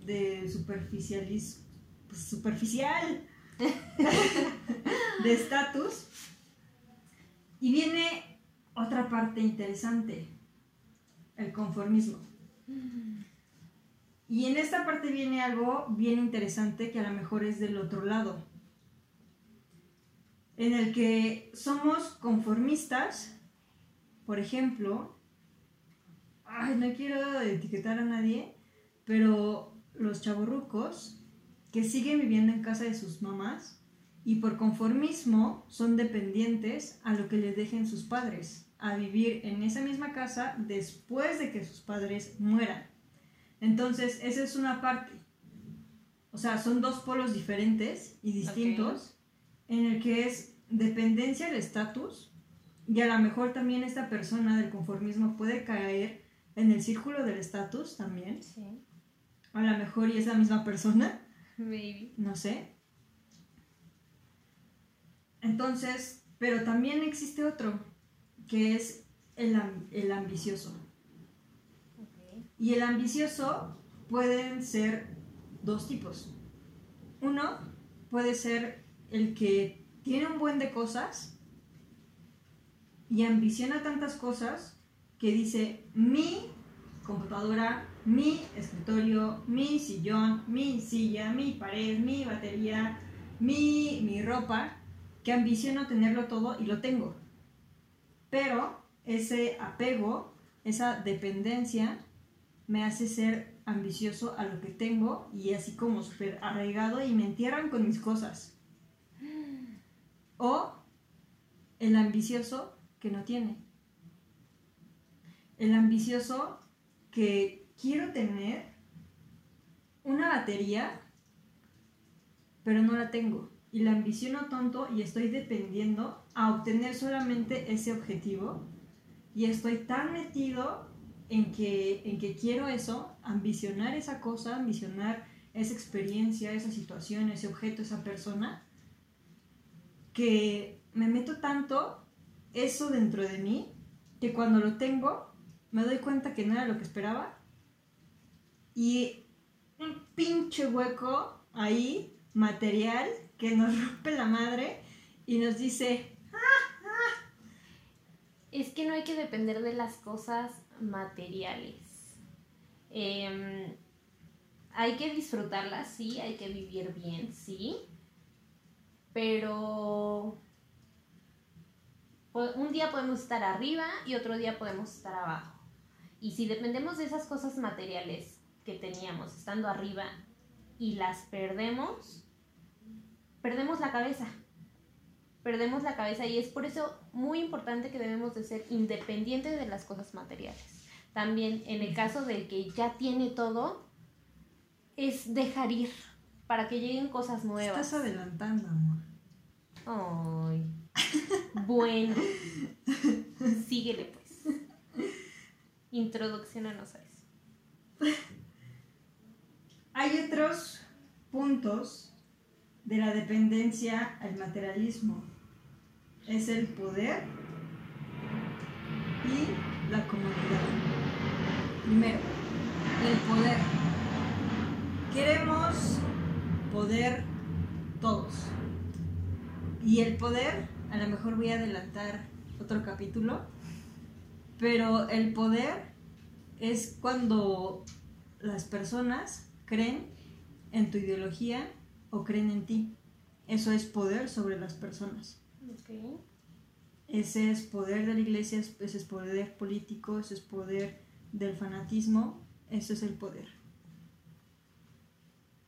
de superficialis, pues, superficial, de estatus. Y viene otra parte interesante, el conformismo. Y en esta parte viene algo bien interesante que a lo mejor es del otro lado, en el que somos conformistas, por ejemplo, ay, no quiero etiquetar a nadie, pero los chavorrucos que siguen viviendo en casa de sus mamás y por conformismo son dependientes a lo que les dejen sus padres, a vivir en esa misma casa después de que sus padres mueran. Entonces, esa es una parte. O sea, son dos polos diferentes y distintos en el que es dependencia del estatus y a lo mejor también esta persona del conformismo puede caer en el círculo del estatus también. Sí. A lo mejor y es la misma persona, Maybe. no sé. Entonces, pero también existe otro, que es el, el ambicioso. Y el ambicioso pueden ser dos tipos. Uno puede ser el que tiene un buen de cosas y ambiciona tantas cosas que dice mi computadora, mi escritorio, mi sillón, mi silla, mi pared, mi batería, mi, mi ropa, que ambiciono tenerlo todo y lo tengo. Pero ese apego, esa dependencia, me hace ser ambicioso a lo que tengo y así como súper arraigado y me entierran con mis cosas. O el ambicioso que no tiene. El ambicioso que quiero tener una batería, pero no la tengo. Y la ambiciono tonto y estoy dependiendo a obtener solamente ese objetivo y estoy tan metido en que, en que quiero eso, ambicionar esa cosa, ambicionar esa experiencia, esa situación, ese objeto, esa persona, que me meto tanto eso dentro de mí que cuando lo tengo me doy cuenta que no era lo que esperaba y un pinche hueco ahí, material, que nos rompe la madre y nos dice, Es que no hay que depender de las cosas materiales. Em, hay que disfrutarlas, sí, hay que vivir bien, sí. Pero un día podemos estar arriba y otro día podemos estar abajo. Y si dependemos de esas cosas materiales que teníamos estando arriba y las perdemos, perdemos la cabeza. Perdemos la cabeza y es por eso muy importante que debemos de ser independientes de las cosas materiales. También en el caso del que ya tiene todo, es dejar ir para que lleguen cosas nuevas. estás adelantando, amor. Ay. Bueno. Síguele Introducciónanos a eso. Hay otros puntos de la dependencia al materialismo. Es el poder y la comodidad. Primero, el poder. Queremos poder todos. Y el poder, a lo mejor voy a adelantar otro capítulo, pero el poder es cuando las personas creen en tu ideología o creen en ti. Eso es poder sobre las personas. Ok. Ese es poder de la iglesia, ese es poder político, ese es poder del fanatismo, eso es el poder.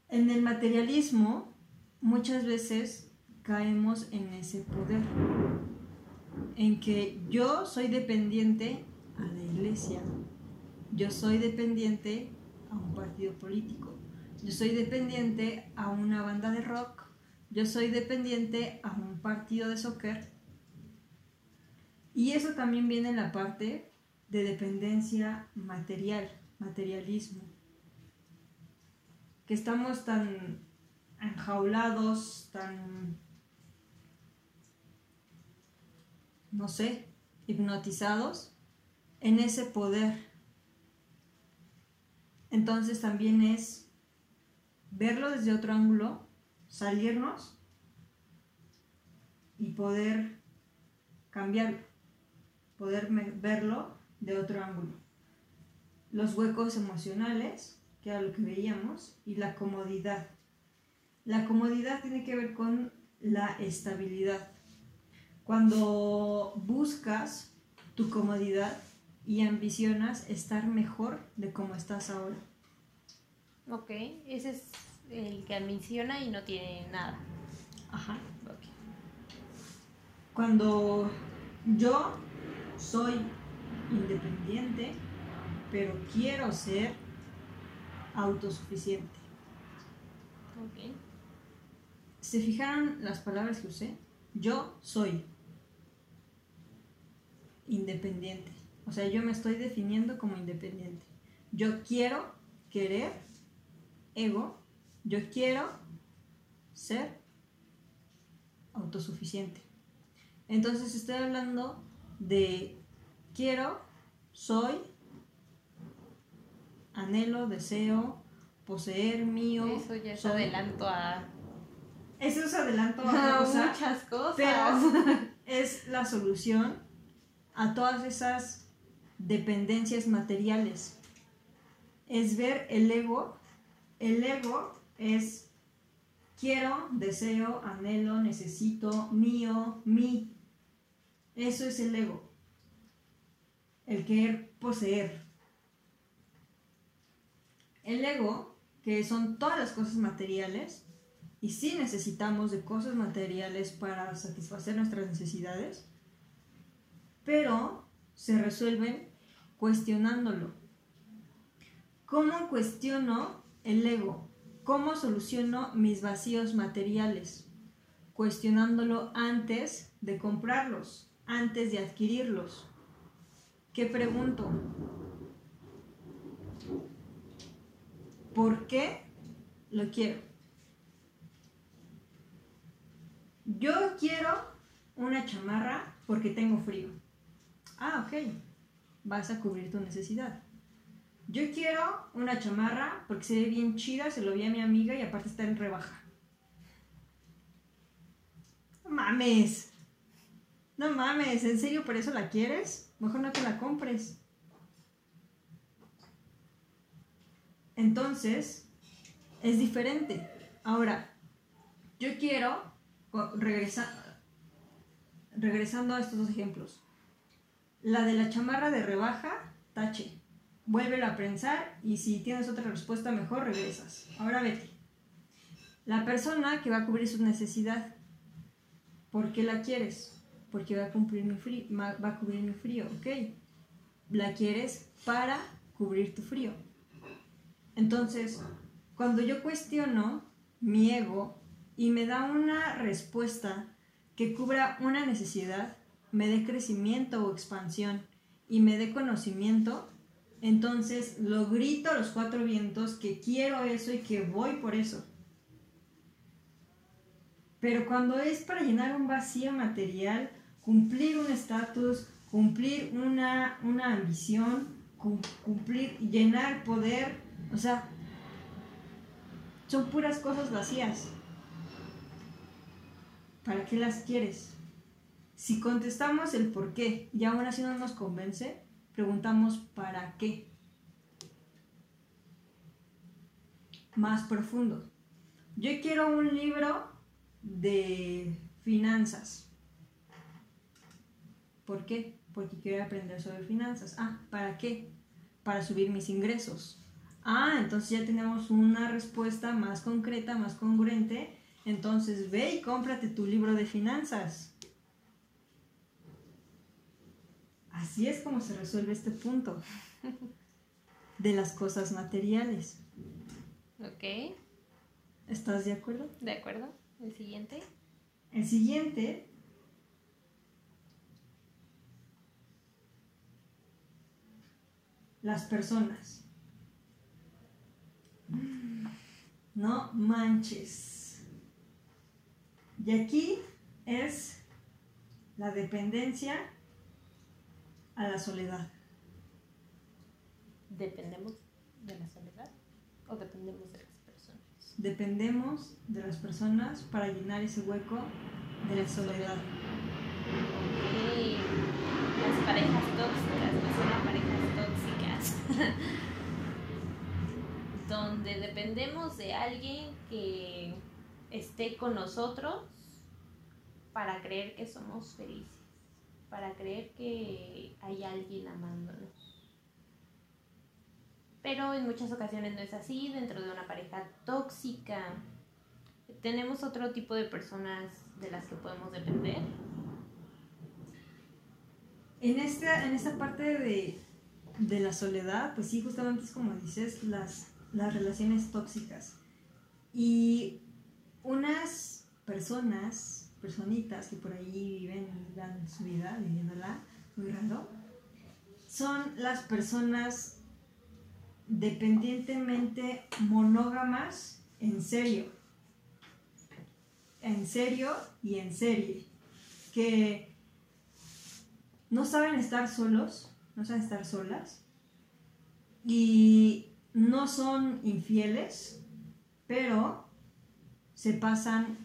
En el materialismo muchas veces caemos en ese poder, en que yo soy dependiente a la iglesia, yo soy dependiente a un partido político, yo soy dependiente a una banda de rock, yo soy dependiente a un partido de soccer. Y eso también viene en la parte de dependencia material, materialismo. Que estamos tan enjaulados, tan, no sé, hipnotizados en ese poder. Entonces también es verlo desde otro ángulo, salirnos y poder cambiarlo, poder verlo de otro ángulo. Los huecos emocionales, que era lo que veíamos, y la comodidad. La comodidad tiene que ver con la estabilidad. Cuando buscas tu comodidad y ambicionas estar mejor de como estás ahora. Ok. Ese es el que ambiciona y no tiene nada. Ajá. Ok. Cuando yo soy independiente, pero quiero ser autosuficiente. Ok. ¿Se fijaron las palabras que usé? Yo soy independiente. O sea, yo me estoy definiendo como independiente. Yo quiero querer, ego, yo quiero ser autosuficiente. Entonces estoy hablando de quiero, soy, anhelo, deseo, poseer, mío. Eso ya es soy. adelanto a, Eso es adelanto a otra a cosa, muchas cosas. pero es la solución a todas esas dependencias materiales. Es ver el ego. El ego es quiero, deseo, anhelo, necesito, mío, mí. Eso es el ego. El querer poseer. El ego, que son todas las cosas materiales, y sí necesitamos de cosas materiales para satisfacer nuestras necesidades, pero se resuelven cuestionándolo. ¿Cómo cuestiono el ego? ¿Cómo soluciono mis vacíos materiales? Cuestionándolo antes de comprarlos, antes de adquirirlos. ¿qué pregunto? ¿Por qué lo quiero? Yo quiero una chamarra porque tengo frío. Ah, ok. Vas a cubrir tu necesidad. Yo quiero una chamarra porque se ve bien chida, se lo vi a mi amiga y aparte está en rebaja. No mames. No mames, ¿en serio por eso la quieres? Mejor no te la compres. Entonces, es diferente. Ahora, yo quiero, regresa, regresando a estos dos ejemplos, la de la chamarra de rebaja, tache. Vuélvelo a pensar y si tienes otra respuesta mejor, regresas. Ahora vete. La persona que va a cubrir su necesidad, ¿por qué la quieres? Porque va a, cumplir mi frío, va a cubrir mi frío, ¿ok? La quieres para cubrir tu frío. Entonces, cuando yo cuestiono mi ego y me da una respuesta que cubra una necesidad, me dé crecimiento o expansión y me dé conocimiento, entonces lo grito a los cuatro vientos que quiero eso y que voy por eso. Pero cuando es para llenar un vacío material, cumplir un estatus, cumplir una, una ambición, cumplir, llenar poder, o sea, son puras cosas vacías. ¿Para qué las quieres? Si contestamos el por qué y aún así no nos convence, preguntamos ¿para qué? Más profundo. Yo quiero un libro de finanzas. ¿Por qué? Porque quiero aprender sobre finanzas. Ah, ¿para qué? Para subir mis ingresos. Ah, entonces ya tenemos una respuesta más concreta, más congruente. Entonces ve y cómprate tu libro de finanzas. Así es como se resuelve este punto de las cosas materiales. Ok. ¿Estás de acuerdo? De acuerdo. El siguiente. El siguiente las personas. No manches. Y aquí es la dependencia a la soledad. ¿Dependemos de la soledad o dependemos de las personas? Dependemos de las personas para llenar ese hueco de la soledad. Okay. Las parejas tóxicas no son parejas tóxicas. donde dependemos de alguien que esté con nosotros para creer que somos felices, para creer que hay alguien amándonos. Pero en muchas ocasiones no es así, dentro de una pareja tóxica tenemos otro tipo de personas de las que podemos depender. En esta, en esta parte de, de la soledad, pues sí, justamente es como dices, las las relaciones tóxicas. Y unas personas, personitas que por ahí viven y dan su vida viviéndola, muy raro, son las personas dependientemente monógamas en serio. En serio y en serie. Que no saben estar solos, no saben estar solas. Y no son infieles, pero se pasan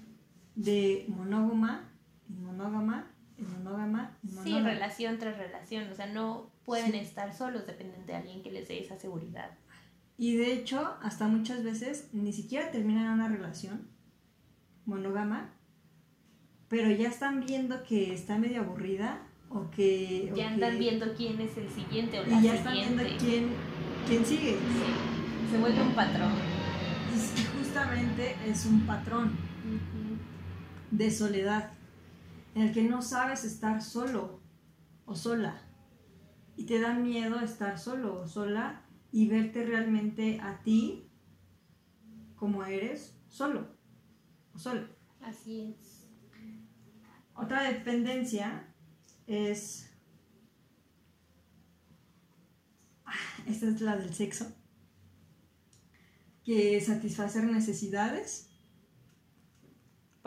de monógama monógama monógama monógama. Sí, relación tras relación, o sea, no pueden estar solos, dependen de alguien que les dé esa seguridad. Y de hecho, hasta muchas veces ni siquiera terminan una relación monógama, pero ya están viendo que está medio aburrida o que... Ya andan viendo quién es el siguiente o la y ya están viendo quién ¿Quién sigue? Se vuelve un patrón. Y justamente es un patrón de soledad, en el que no sabes estar solo o sola. Y te da miedo estar solo o sola y verte realmente a ti como eres solo o sola. Así es. Otra dependencia es esta es la del sexo, que satisfacer necesidades.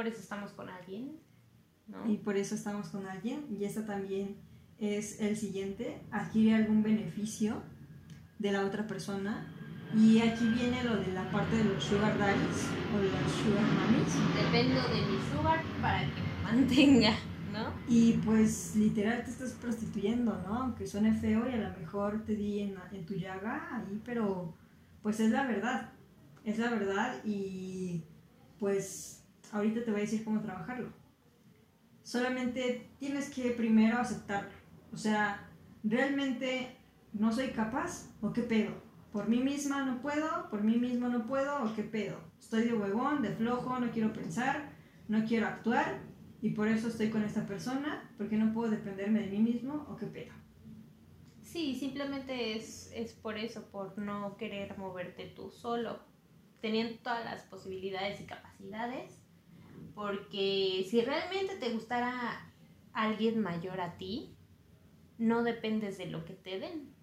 Por eso estamos con alguien, ¿no? Y por eso estamos con alguien. Y esta también es el siguiente, adquirir algún beneficio de la otra persona. Y aquí viene lo de la parte de los sugar daddies o de las sugar mummies. Dependo de mi sugar para que me mantenga, ¿no? Y pues literal te estás prostituyendo, ¿no? Aunque suene feo y a lo mejor te di en, en tu llaga ahí, pero pues es la verdad. Es la verdad y pues ahorita te voy a decir cómo trabajarlo. Solamente tienes que primero aceptarlo. O sea, ¿realmente no soy capaz o qué pedo? ¿Por mí misma no puedo? ¿Por mí mismo no puedo o qué pedo? Estoy de huevón, de flojo, no quiero pensar, no quiero actuar y por eso estoy con esta persona porque no puedo dependerme de mí mismo o qué pedo. Sí, simplemente es, es por eso, por no querer moverte tú solo, teniendo todas las posibilidades y capacidades, porque si realmente te gustara alguien mayor a ti, no dependes de lo que te den,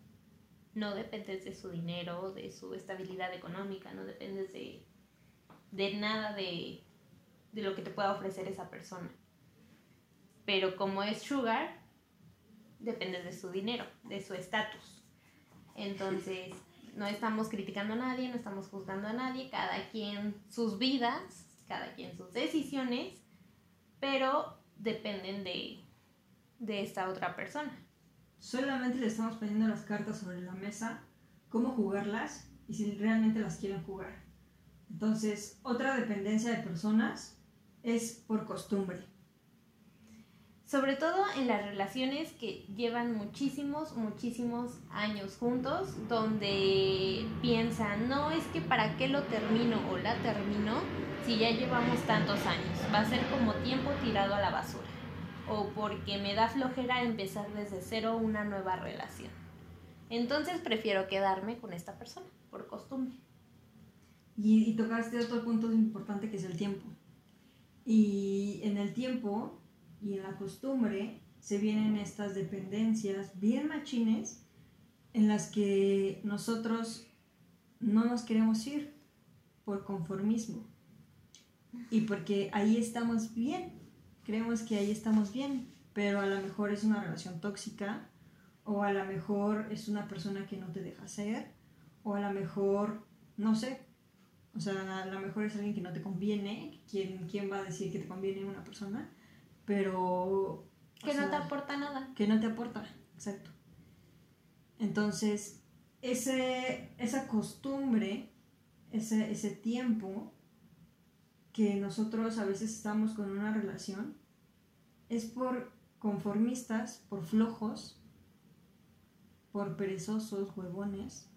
no dependes de su dinero, de su estabilidad económica, no dependes de, de nada de, de lo que te pueda ofrecer esa persona. Pero como es sugar, dependes de su dinero, de su estatus. Entonces, no estamos criticando a nadie, no estamos juzgando a nadie, cada quien sus vidas, cada quien sus decisiones, pero dependen de, de esta otra persona. Solamente le estamos poniendo las cartas sobre la mesa, cómo jugarlas y si realmente las quieren jugar. Entonces, otra dependencia de personas es por costumbre. Sobre todo en las relaciones que llevan muchísimos, muchísimos años juntos, donde piensan, no es que para qué lo termino o la termino si ya llevamos tantos años, va a ser como tiempo tirado a la basura, o porque me da flojera empezar desde cero una nueva relación. Entonces prefiero quedarme con esta persona, por costumbre. Y, y tocaste otro punto importante que es el tiempo. Y en el tiempo y en la costumbre se vienen estas dependencias bien machines en las que nosotros no nos queremos ir por conformismo y porque ahí estamos bien, creemos que ahí estamos bien, pero a lo mejor es una relación tóxica o a lo mejor es una persona que no te deja ser o a lo mejor, no sé, o sea, a lo mejor es alguien que no te conviene, ¿quién, quién va a decir que te conviene una persona? Pero... Que no te aporta nada. Que no te aporta, exacto. Entonces, ese, esa costumbre, ese, ese tiempo que nosotros a veces estamos con una relación, es por conformistas, por flojos, por perezosos, huevones,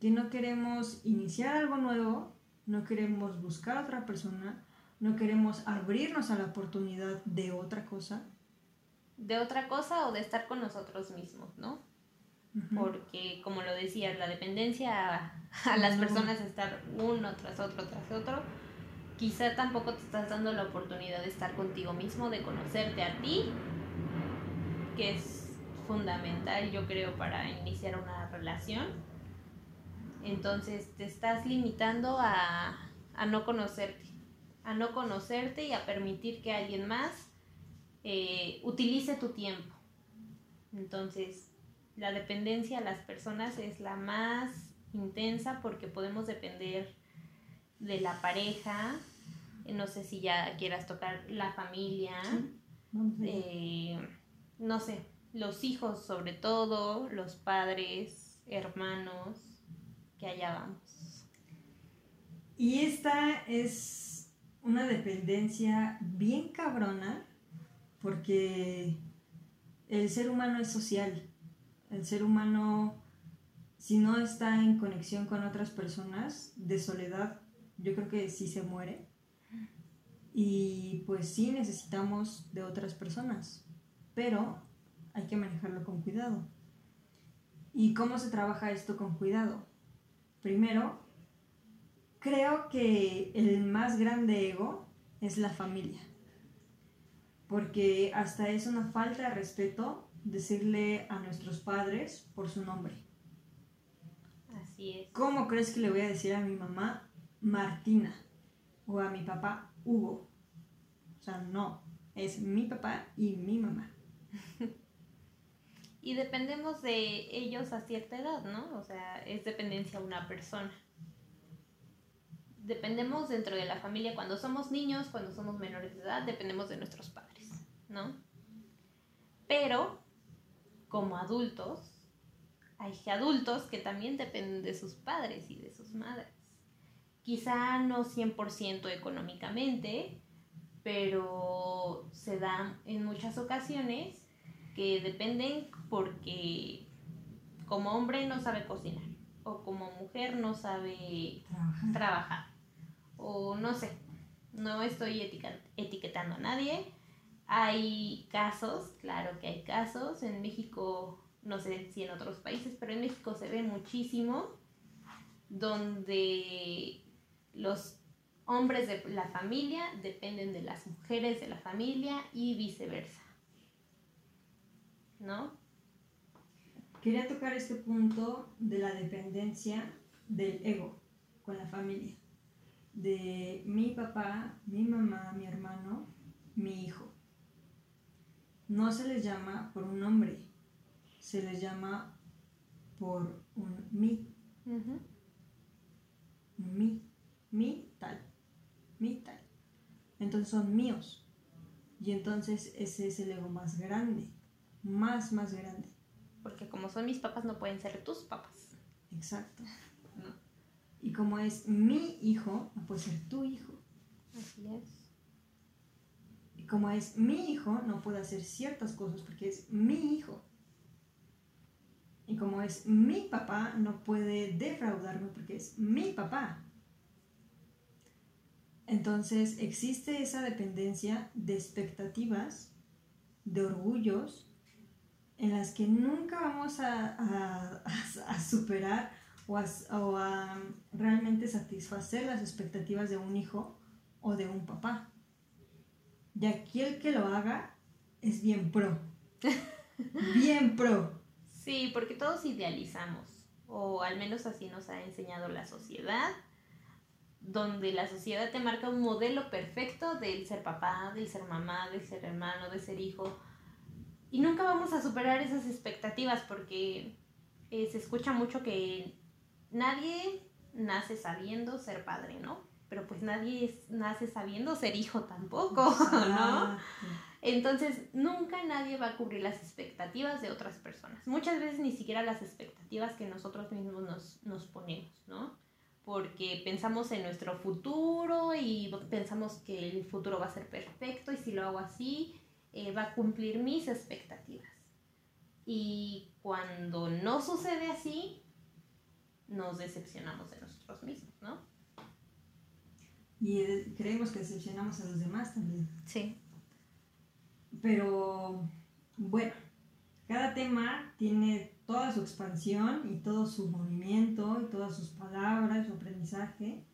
que no queremos iniciar algo nuevo, no queremos buscar a otra persona, no queremos abrirnos a la oportunidad de otra cosa. De otra cosa o de estar con nosotros mismos, ¿no? Porque, como lo decías, la dependencia a, las personas, estar uno tras otro, tras otro, quizá tampoco te estás dando la oportunidad de estar contigo mismo, de conocerte a ti, que es fundamental, yo creo, para iniciar una relación. Entonces te estás limitando a, a no conocerte a no conocerte y a permitir que alguien más eh, utilice tu tiempo. Entonces, la dependencia a las personas es la más intensa porque podemos depender de la pareja, eh, no sé si ya quieras tocar la familia, eh, no sé, los hijos sobre todo, los padres, hermanos, que allá vamos. Y esta es una dependencia bien cabrona porque el ser humano es social. El ser humano, si no está en conexión con otras personas, de soledad, yo creo que sí se muere. Y pues sí necesitamos de otras personas, pero hay que manejarlo con cuidado. ¿Y cómo se trabaja esto con cuidado? Primero, creo que el más grande ego es la familia. Porque hasta es una falta de respeto decirle a nuestros padres por su nombre. Así es. ¿Cómo crees que le voy a decir a mi mamá Martina? O a mi papá Hugo. O sea, no. Es mi papá y mi mamá. Y dependemos de ellos a cierta edad, ¿no? O sea, es dependencia a una persona. Dependemos dentro de la familia cuando somos niños, cuando somos menores de edad, dependemos de nuestros padres, ¿no? Pero, como adultos, hay adultos que también dependen de sus padres y de sus madres. Quizá no 100% económicamente, pero se da en muchas ocasiones que dependen porque como hombre no sabe cocinar o como mujer no sabe Trabajar. trabajar o no sé, no estoy etiquetando a nadie. Hay casos, claro que hay casos, en México, no sé si en otros países, pero en México se ve muchísimo donde los hombres de la familia dependen de las mujeres de la familia y viceversa. ¿No? Quería tocar este punto de la dependencia del ego con la familia. De mi papá, mi mamá, mi hermano, mi hijo. No se les llama por un nombre, se les llama por un mi, mi, mi tal, mi tal. Entonces son míos. Y entonces ese es el ego más grande, más, más grande. Porque como son mis papás, no pueden ser tus papás. Exacto. Y como es mi hijo, no puede ser tu hijo. Así es. Y como es mi hijo, no puede hacer ciertas cosas porque es mi hijo. Y como es mi papá, no puede defraudarme porque es mi papá. Entonces existe esa dependencia de expectativas, de orgullos, en las que nunca vamos a, a- a- a superar o a, o a realmente satisfacer las expectativas de un hijo o de un papá. Y aquí el que lo haga es bien pro. Bien pro. Sí, porque todos idealizamos, o al menos así nos ha enseñado la sociedad, donde la sociedad te marca un modelo perfecto del ser papá, del ser mamá, del ser hermano, de ser hijo. Y nunca vamos a superar esas expectativas porque eh, se escucha mucho que nadie nace sabiendo ser padre, ¿no? Pero pues nadie nace sabiendo ser hijo tampoco, ¿no? Entonces, nunca nadie va a cubrir las expectativas de otras personas. Muchas veces ni siquiera las expectativas que nosotros mismos nos, nos ponemos, ¿no? Porque pensamos en nuestro futuro y pensamos que el futuro va a ser perfecto y si lo hago así, eh, va a cumplir mis expectativas. Y cuando no sucede así, nos decepcionamos de nosotros mismos, ¿no? Y creemos que decepcionamos a los demás también. Sí. Pero bueno, cada tema tiene toda su expansión y todo su movimiento y todas sus palabras, su aprendizaje.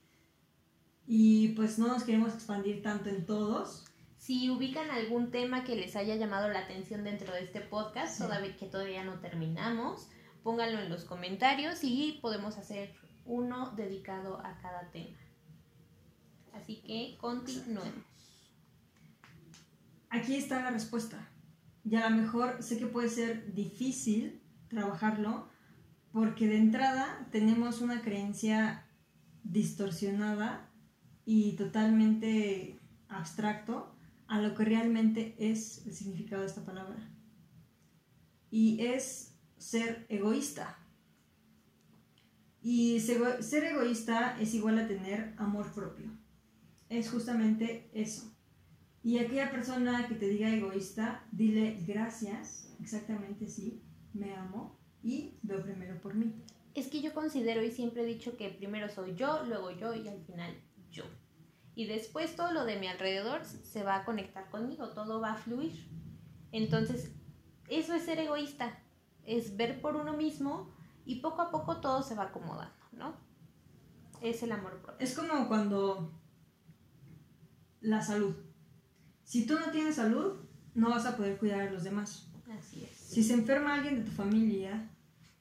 Y pues no nos queremos expandir tanto en todos. Si ubican algún tema que les haya llamado la atención dentro de este podcast, Sí. todavía, que todavía no terminamos, pónganlo en los comentarios y podemos hacer uno dedicado a cada tema. Así que continuemos. Aquí está la respuesta. Y a lo mejor sé que puede ser difícil trabajarlo porque de entrada tenemos una creencia distorsionada y totalmente abstracto a lo que realmente es el significado de esta palabra. Y es ser egoísta. Y se- ser egoísta es igual a tener amor propio. Es justamente eso. Y aquella persona que te diga egoísta, dile gracias, exactamente sí, me amo y veo primero por mí. Es que yo considero y siempre he dicho que primero soy yo, luego yo y al final yo. Y después todo lo de mi alrededor se va a conectar conmigo, todo va a fluir. Entonces, eso es ser egoísta, es ver por uno mismo y poco a poco todo se va acomodando, ¿no? Es el amor propio. Es como cuando la salud. Si tú no tienes salud, no vas a poder cuidar a los demás. Así es. Si se enferma alguien de tu familia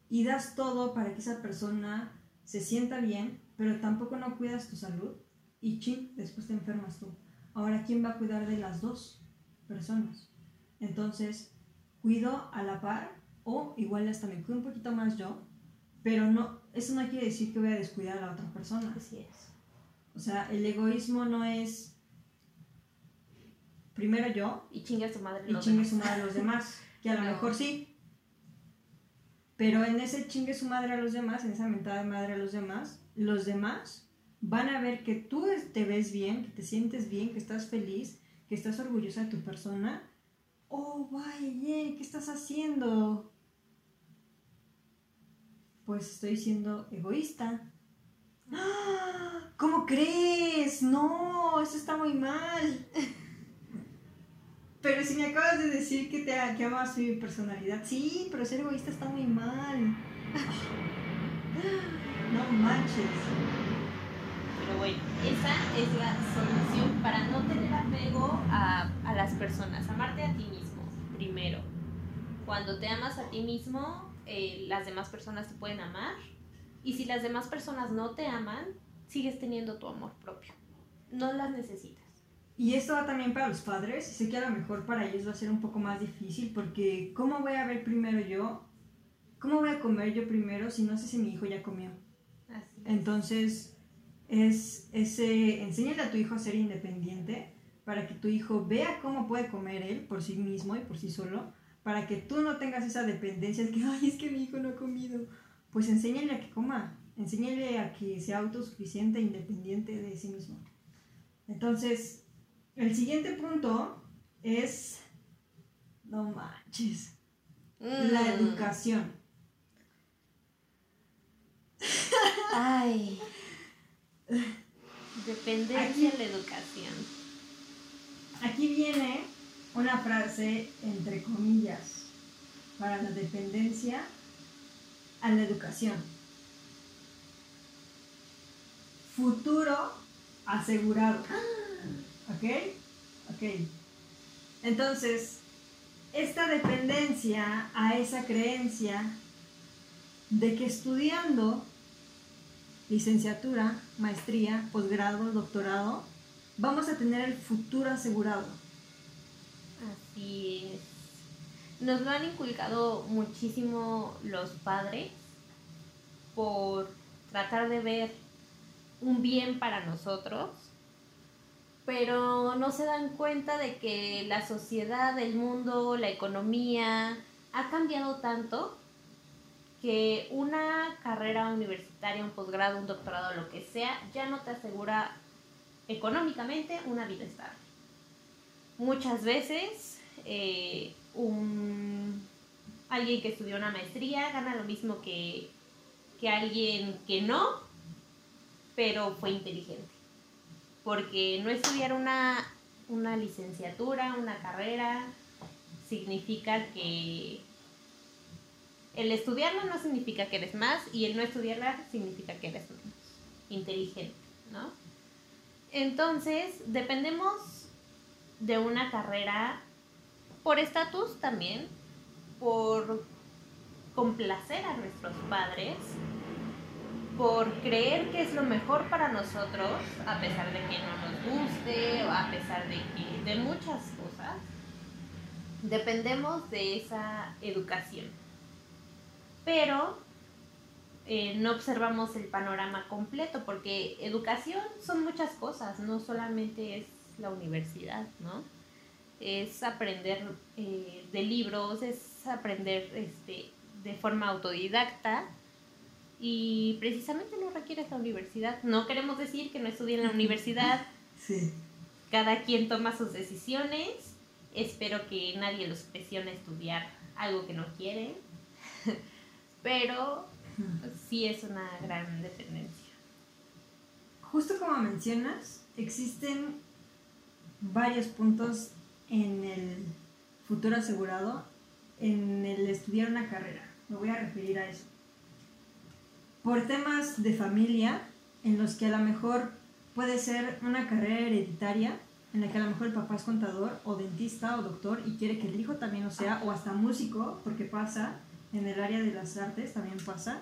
y das todo para que esa persona se sienta bien, pero tampoco no cuidas tu salud y ching, después te enfermas tú. Ahora, ¿quién va a cuidar de las dos personas? Entonces, cuido a la par o igual hasta me cuido un poquito más yo, pero no, eso no quiere decir que voy a descuidar a la otra persona. Así es. O sea, el egoísmo no es primero yo Y chingue a su madre y los chingue demás. su madre a los demás, que a lo No. mejor sí. Pero en ese chingue su madre a los demás, en esa mentada de madre a los demás, los demás van a ver que tú te ves bien, que te sientes bien, que estás feliz, que estás orgullosa de tu persona. Oh, vaya, yeah, ¿qué estás haciendo? Pues estoy siendo egoísta. ¡Ah! ¿Cómo crees? No, eso está muy mal. Pero si me acabas de decir que, te, amas mi personalidad, sí, pero ser egoísta está muy mal. No manches. Pero bueno, esa es la solución para no tener apego a, a las personas. Amarte a ti mismo, primero. Cuando te amas a ti mismo, eh, las demás personas te pueden amar. Y si las demás personas no te aman, sigues teniendo tu amor propio. No las necesitas. Y esto va también para los padres. Sé que a lo mejor para ellos va a ser un poco más difícil porque ¿cómo voy a ver primero yo? ¿Cómo voy a comer yo primero si no sé si mi hijo ya comió? Así. Entonces, es ese, enséñale a tu hijo a ser independiente para que tu hijo vea cómo puede comer él por sí mismo y por sí solo, para que tú no tengas esa dependencia de que, ay, es que mi hijo no ha comido. Pues enséñale a que coma, enséñale a que sea autosuficiente e independiente de sí mismo. Entonces, el siguiente punto es, no manches, la Mm. educación. Ay. Dependencia Aquí- de la educación. Aquí viene una frase entre comillas para la dependencia a la educación. Futuro asegurado. ¿Ok? Ok. Entonces, esta dependencia a esa creencia de que estudiando licenciatura, maestría, posgrado, doctorado, vamos a tener el futuro asegurado. Es. Nos lo han inculcado muchísimo los padres por tratar de ver un bien para nosotros, pero no se dan cuenta de que la sociedad, el mundo, la economía ha cambiado tanto que una carrera universitaria, un posgrado, un doctorado, lo que sea, ya no te asegura económicamente una vida estable. Muchas veces eh, un, alguien que estudió una maestría gana lo mismo que, que alguien que no, pero fue inteligente. Porque no estudiar una, una licenciatura, una carrera, significa que el estudiarla no significa que eres más y el no estudiarla significa que eres menos inteligente, ¿no? Entonces, dependemos de una carrera por estatus también, por complacer a nuestros padres, por creer que es lo mejor para nosotros, a pesar de que no nos guste, a pesar de que de muchas cosas, dependemos de esa educación. Pero eh, no observamos el panorama completo, porque educación son muchas cosas, no solamente es la universidad, ¿no? Es aprender eh, de libros, es aprender este, de forma autodidacta y precisamente no requiere la universidad. No queremos decir que no estudien en la universidad, Sí. cada quien toma sus decisiones, espero que nadie los presione a estudiar algo que no quieren, pero sí es una gran dependencia. Justo como mencionas, existen varios puntos en el futuro asegurado, en el estudiar una carrera. Me voy a referir a eso. Por temas de familia, en los que a lo mejor puede ser una carrera hereditaria, en la que a lo mejor el papá es contador o dentista o doctor y quiere que el hijo también lo sea, o hasta músico, porque pasa, en el área de las artes también pasa.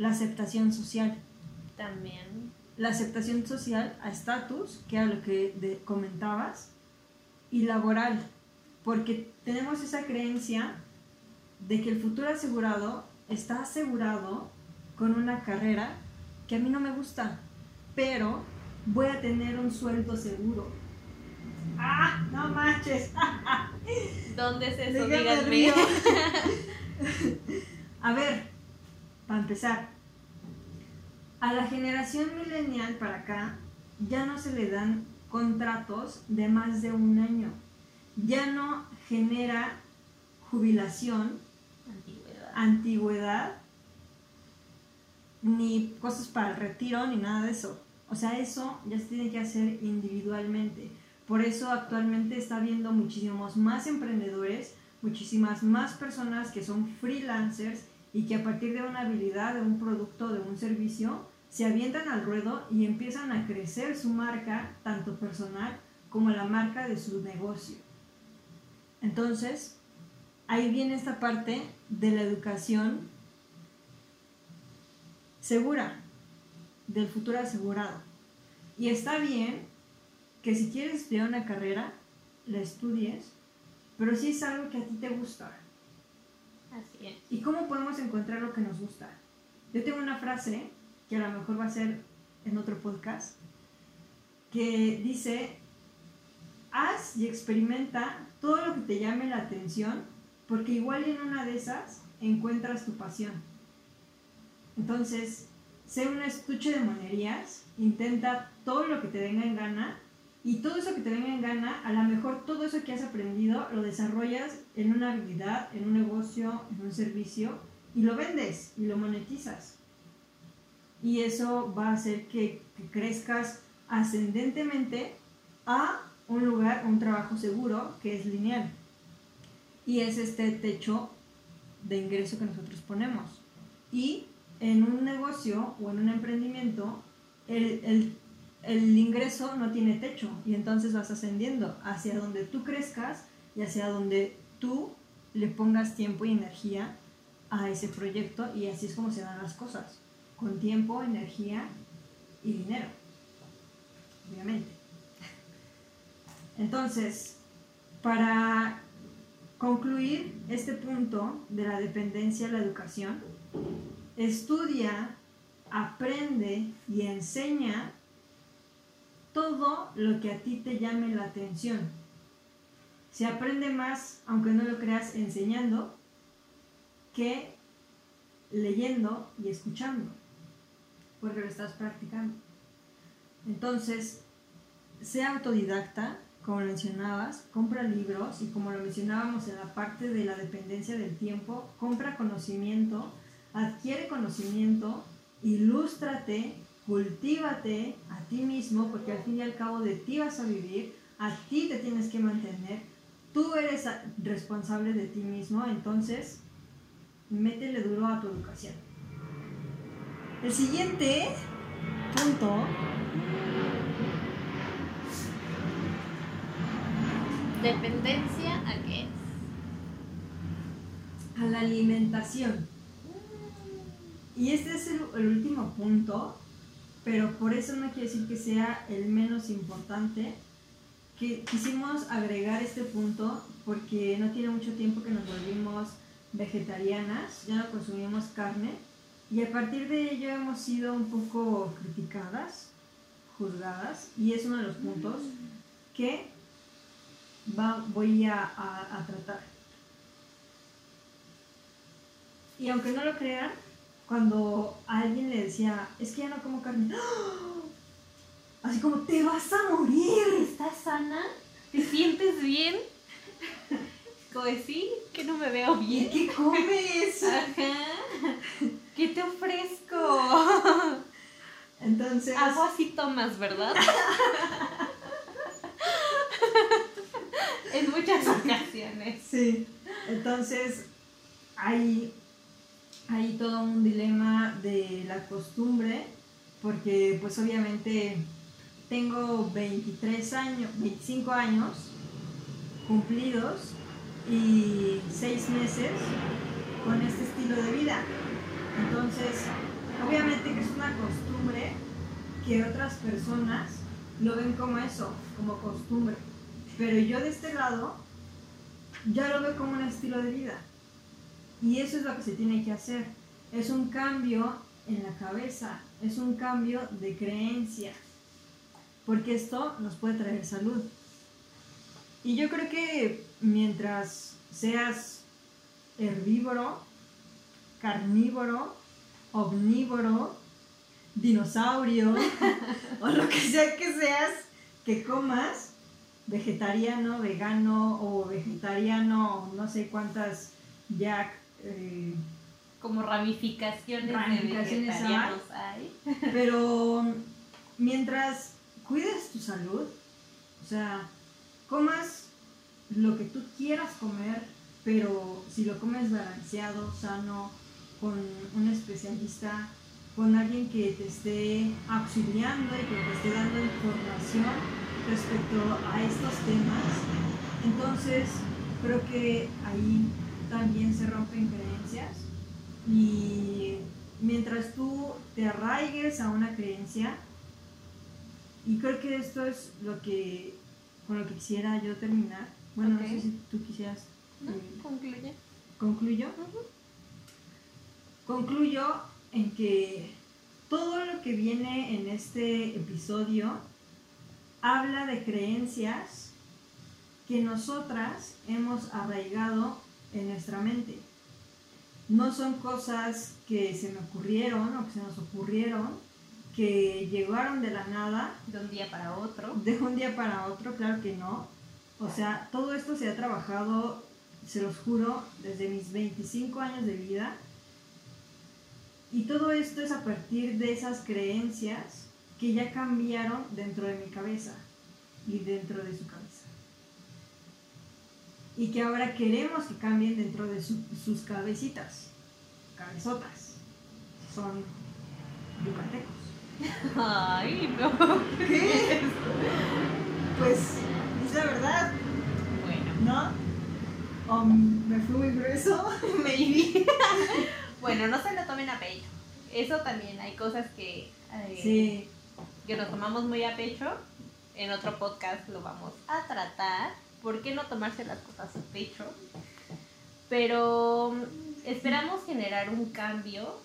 la aceptación social. También. La aceptación social a estatus, que era lo que de- comentabas, y laboral, porque tenemos esa creencia de que el futuro asegurado está asegurado con una carrera que a mí no me gusta, pero voy a tener un sueldo seguro. ¡Ah! ¡No manches! ¿Dónde es eso? Díganme. A ver, para empezar, a la generación millennial para acá ya no se le dan contratos de más de un año. Ya no genera jubilación, Antigüedad. antigüedad, ni cosas para el retiro, ni nada de eso. O sea, eso ya se tiene que hacer individualmente. Por eso actualmente está habiendo muchísimos más emprendedores, muchísimas más personas que son freelancers y que a partir de una habilidad, de un producto, de un servicio, se avientan al ruedo y empiezan a crecer su marca, tanto personal como la marca de su negocio. Entonces, ahí viene esta parte de la educación segura, del futuro asegurado. Y está bien que si quieres estudiar una carrera, la estudies, pero si es algo que a ti te gusta. Así es. ¿Y cómo podemos encontrar lo que nos gusta? Yo tengo una frase que a lo mejor va a ser en otro podcast, que dice, haz y experimenta todo lo que te llame la atención, porque igual en una de esas encuentras tu pasión. Entonces, sé un estuche de monerías, intenta todo lo que te venga en gana y todo eso que te venga en gana, a lo mejor todo eso que has aprendido lo desarrollas en una habilidad, en un negocio, en un servicio y lo vendes y lo monetizas. Y eso va a hacer que, que crezcas ascendentemente a un lugar, un trabajo seguro que es lineal. Y es este techo de ingreso que nosotros ponemos. Y en un negocio o en un emprendimiento, el, el, el ingreso no tiene techo y entonces vas ascendiendo hacia donde tú crezcas y hacia donde tú le pongas tiempo y energía a ese proyecto y así es como se dan las cosas, con tiempo, energía y dinero, obviamente. Entonces, para concluir este punto de la dependencia a la educación, estudia, aprende y enseña todo lo que a ti te llame la atención. Se aprende más, aunque no lo creas, enseñando que leyendo y escuchando, porque lo estás practicando. Entonces, sea autodidacta, como mencionabas, compra libros y como lo mencionábamos en la parte de la dependencia del tiempo, compra conocimiento, adquiere conocimiento, ilústrate, cultívate a ti mismo, porque al fin y al cabo de ti vas a vivir, a ti te tienes que mantener, tú eres responsable de ti mismo, entonces métele duro a tu educación. El siguiente punto ¿Dependencia a qué es? a la alimentación. Y este es el, el último punto, pero por eso no quiere decir que sea el menos importante. Que quisimos agregar este punto porque no tiene mucho tiempo que nos volvimos vegetarianas, ya no consumimos carne y a partir de ello hemos sido un poco criticadas, juzgadas y es uno de los puntos que va- voy a, a- a tratar. Y aunque no lo crean, cuando alguien le decía, es que ya no como carne, ¡ah! así como, te vas a morir. ¿Estás sana? ¿Te sientes bien? Como sí, que no me veo ¿Y bien. qué comes? Ajá. ¿Qué te ofrezco? Entonces, Algo así tomas, ¿verdad? en muchas ocasiones. sí, entonces hay, hay todo un dilema de la costumbre, porque pues obviamente tengo 23 años, 25 años cumplidos y 6 meses con este estilo de vida. Entonces, Obviamente que es una costumbre que otras personas lo ven como eso, como costumbre. Pero yo de este lado ya lo veo como un estilo de vida. Y eso es lo que se tiene que hacer. Es un cambio en la cabeza, es un cambio de creencia. Porque esto nos puede traer salud. Y yo creo que mientras seas herbívoro, carnívoro, omnívoro, dinosaurio, o lo que sea que seas, que comas, vegetariano, vegano o vegetariano, no sé cuántas ya... Eh, como ramificaciones, ramificaciones de vegetarianos hay. Pero mientras cuides tu salud, o sea, comas lo que tú quieras comer, pero si lo comes balanceado, sano, con un especialista, con alguien que te esté auxiliando y que te esté dando información respecto a estos temas, entonces creo que ahí también se rompen creencias y mientras tú te arraigues a una creencia, y creo que esto es lo que con lo que quisiera yo terminar. Bueno, no sé si tú quisieras. No, eh, concluye. ¿Concluyo? Concluyo en que todo lo que viene en este episodio habla de creencias que nosotras hemos arraigado en nuestra mente. No son cosas que se me ocurrieron o que se nos ocurrieron, que llegaron de la nada. De un día para otro. De un día para otro, claro que no. O sea, todo esto se ha trabajado, se los juro, desde mis 25 años de vida. Y todo esto es a partir de esas creencias que ya cambiaron dentro de mi cabeza y dentro de su cabeza. Y que ahora queremos que cambien dentro de sus cabecitas, cabezotas. Son yucatecos. Ay, no. ¿Qué? Pues, es la verdad. Bueno. ¿No? O me fui muy grueso. Maybe. bueno, no se lo tomen a pecho. Eso también, hay cosas que, sí. que nos tomamos muy a pecho. En otro podcast lo vamos a tratar. ¿Por qué no tomarse las cosas a pecho? Pero esperamos generar un cambio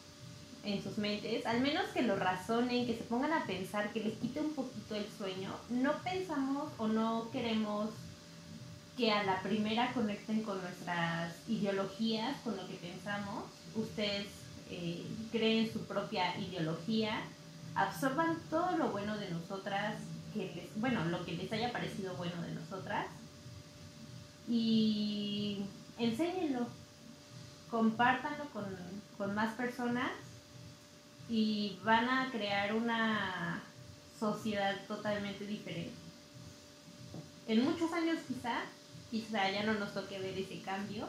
en sus mentes, al menos que lo razonen, que se pongan a pensar, que les quite un poquito el sueño. No pensamos o no queremos que a la primera conecten con nuestras ideologías, con lo que pensamos. Ustedes eh, creen su propia ideología, absorban todo lo bueno de nosotras, que bueno, lo que les haya parecido bueno de nosotras y enséñenlo, compártanlo con, con más personas y van a crear una sociedad totalmente diferente. En muchos años quizá, quizá ya no nos toque ver ese cambio,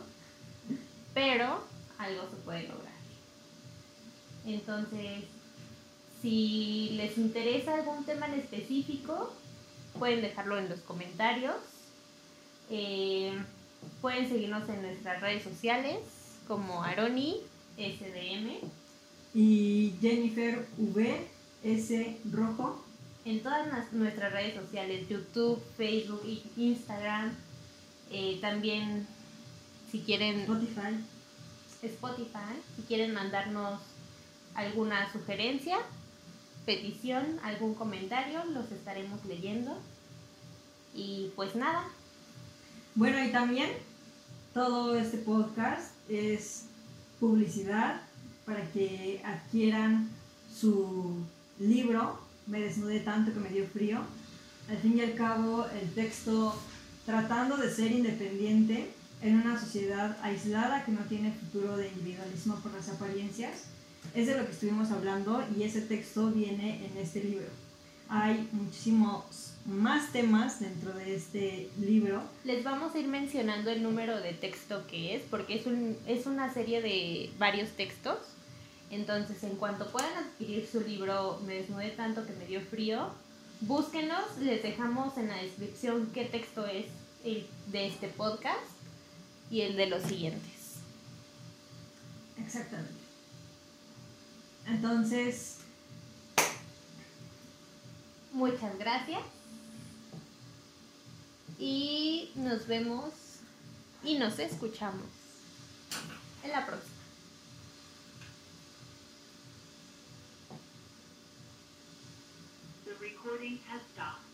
pero algo se puede lograr. Entonces, si les interesa algún tema en específico, pueden dejarlo en los comentarios. Eh, pueden seguirnos en nuestras redes sociales como Aroni SDM y Jennifer V. S. Rojo. En todas nuestras redes sociales, YouTube, Facebook, Instagram. Eh, también, si quieren. Spotify. Spotify. Si quieren mandarnos alguna sugerencia, petición, algún comentario, los estaremos leyendo. Y pues nada. Bueno, y también todo este podcast es publicidad para que adquieran su libro, Me desnudé tanto que me dio frío. Al fin y al cabo, el texto tratando de ser independiente en una sociedad aislada que no tiene futuro de individualismo por las apariencias, es de lo que estuvimos hablando y ese texto viene en este libro. Hay muchísimos más temas dentro de este libro. Les vamos a ir mencionando el número de texto que es, porque es, un, es una serie de varios textos entonces, en cuanto puedan adquirir su libro Me desnudé tanto que me dio frío, búsquenos, les dejamos en la descripción qué texto es el de este podcast y el de los siguientes. Exactamente. Entonces, Muchas gracias. Y nos vemos y nos escuchamos en la próxima. The recording has stopped.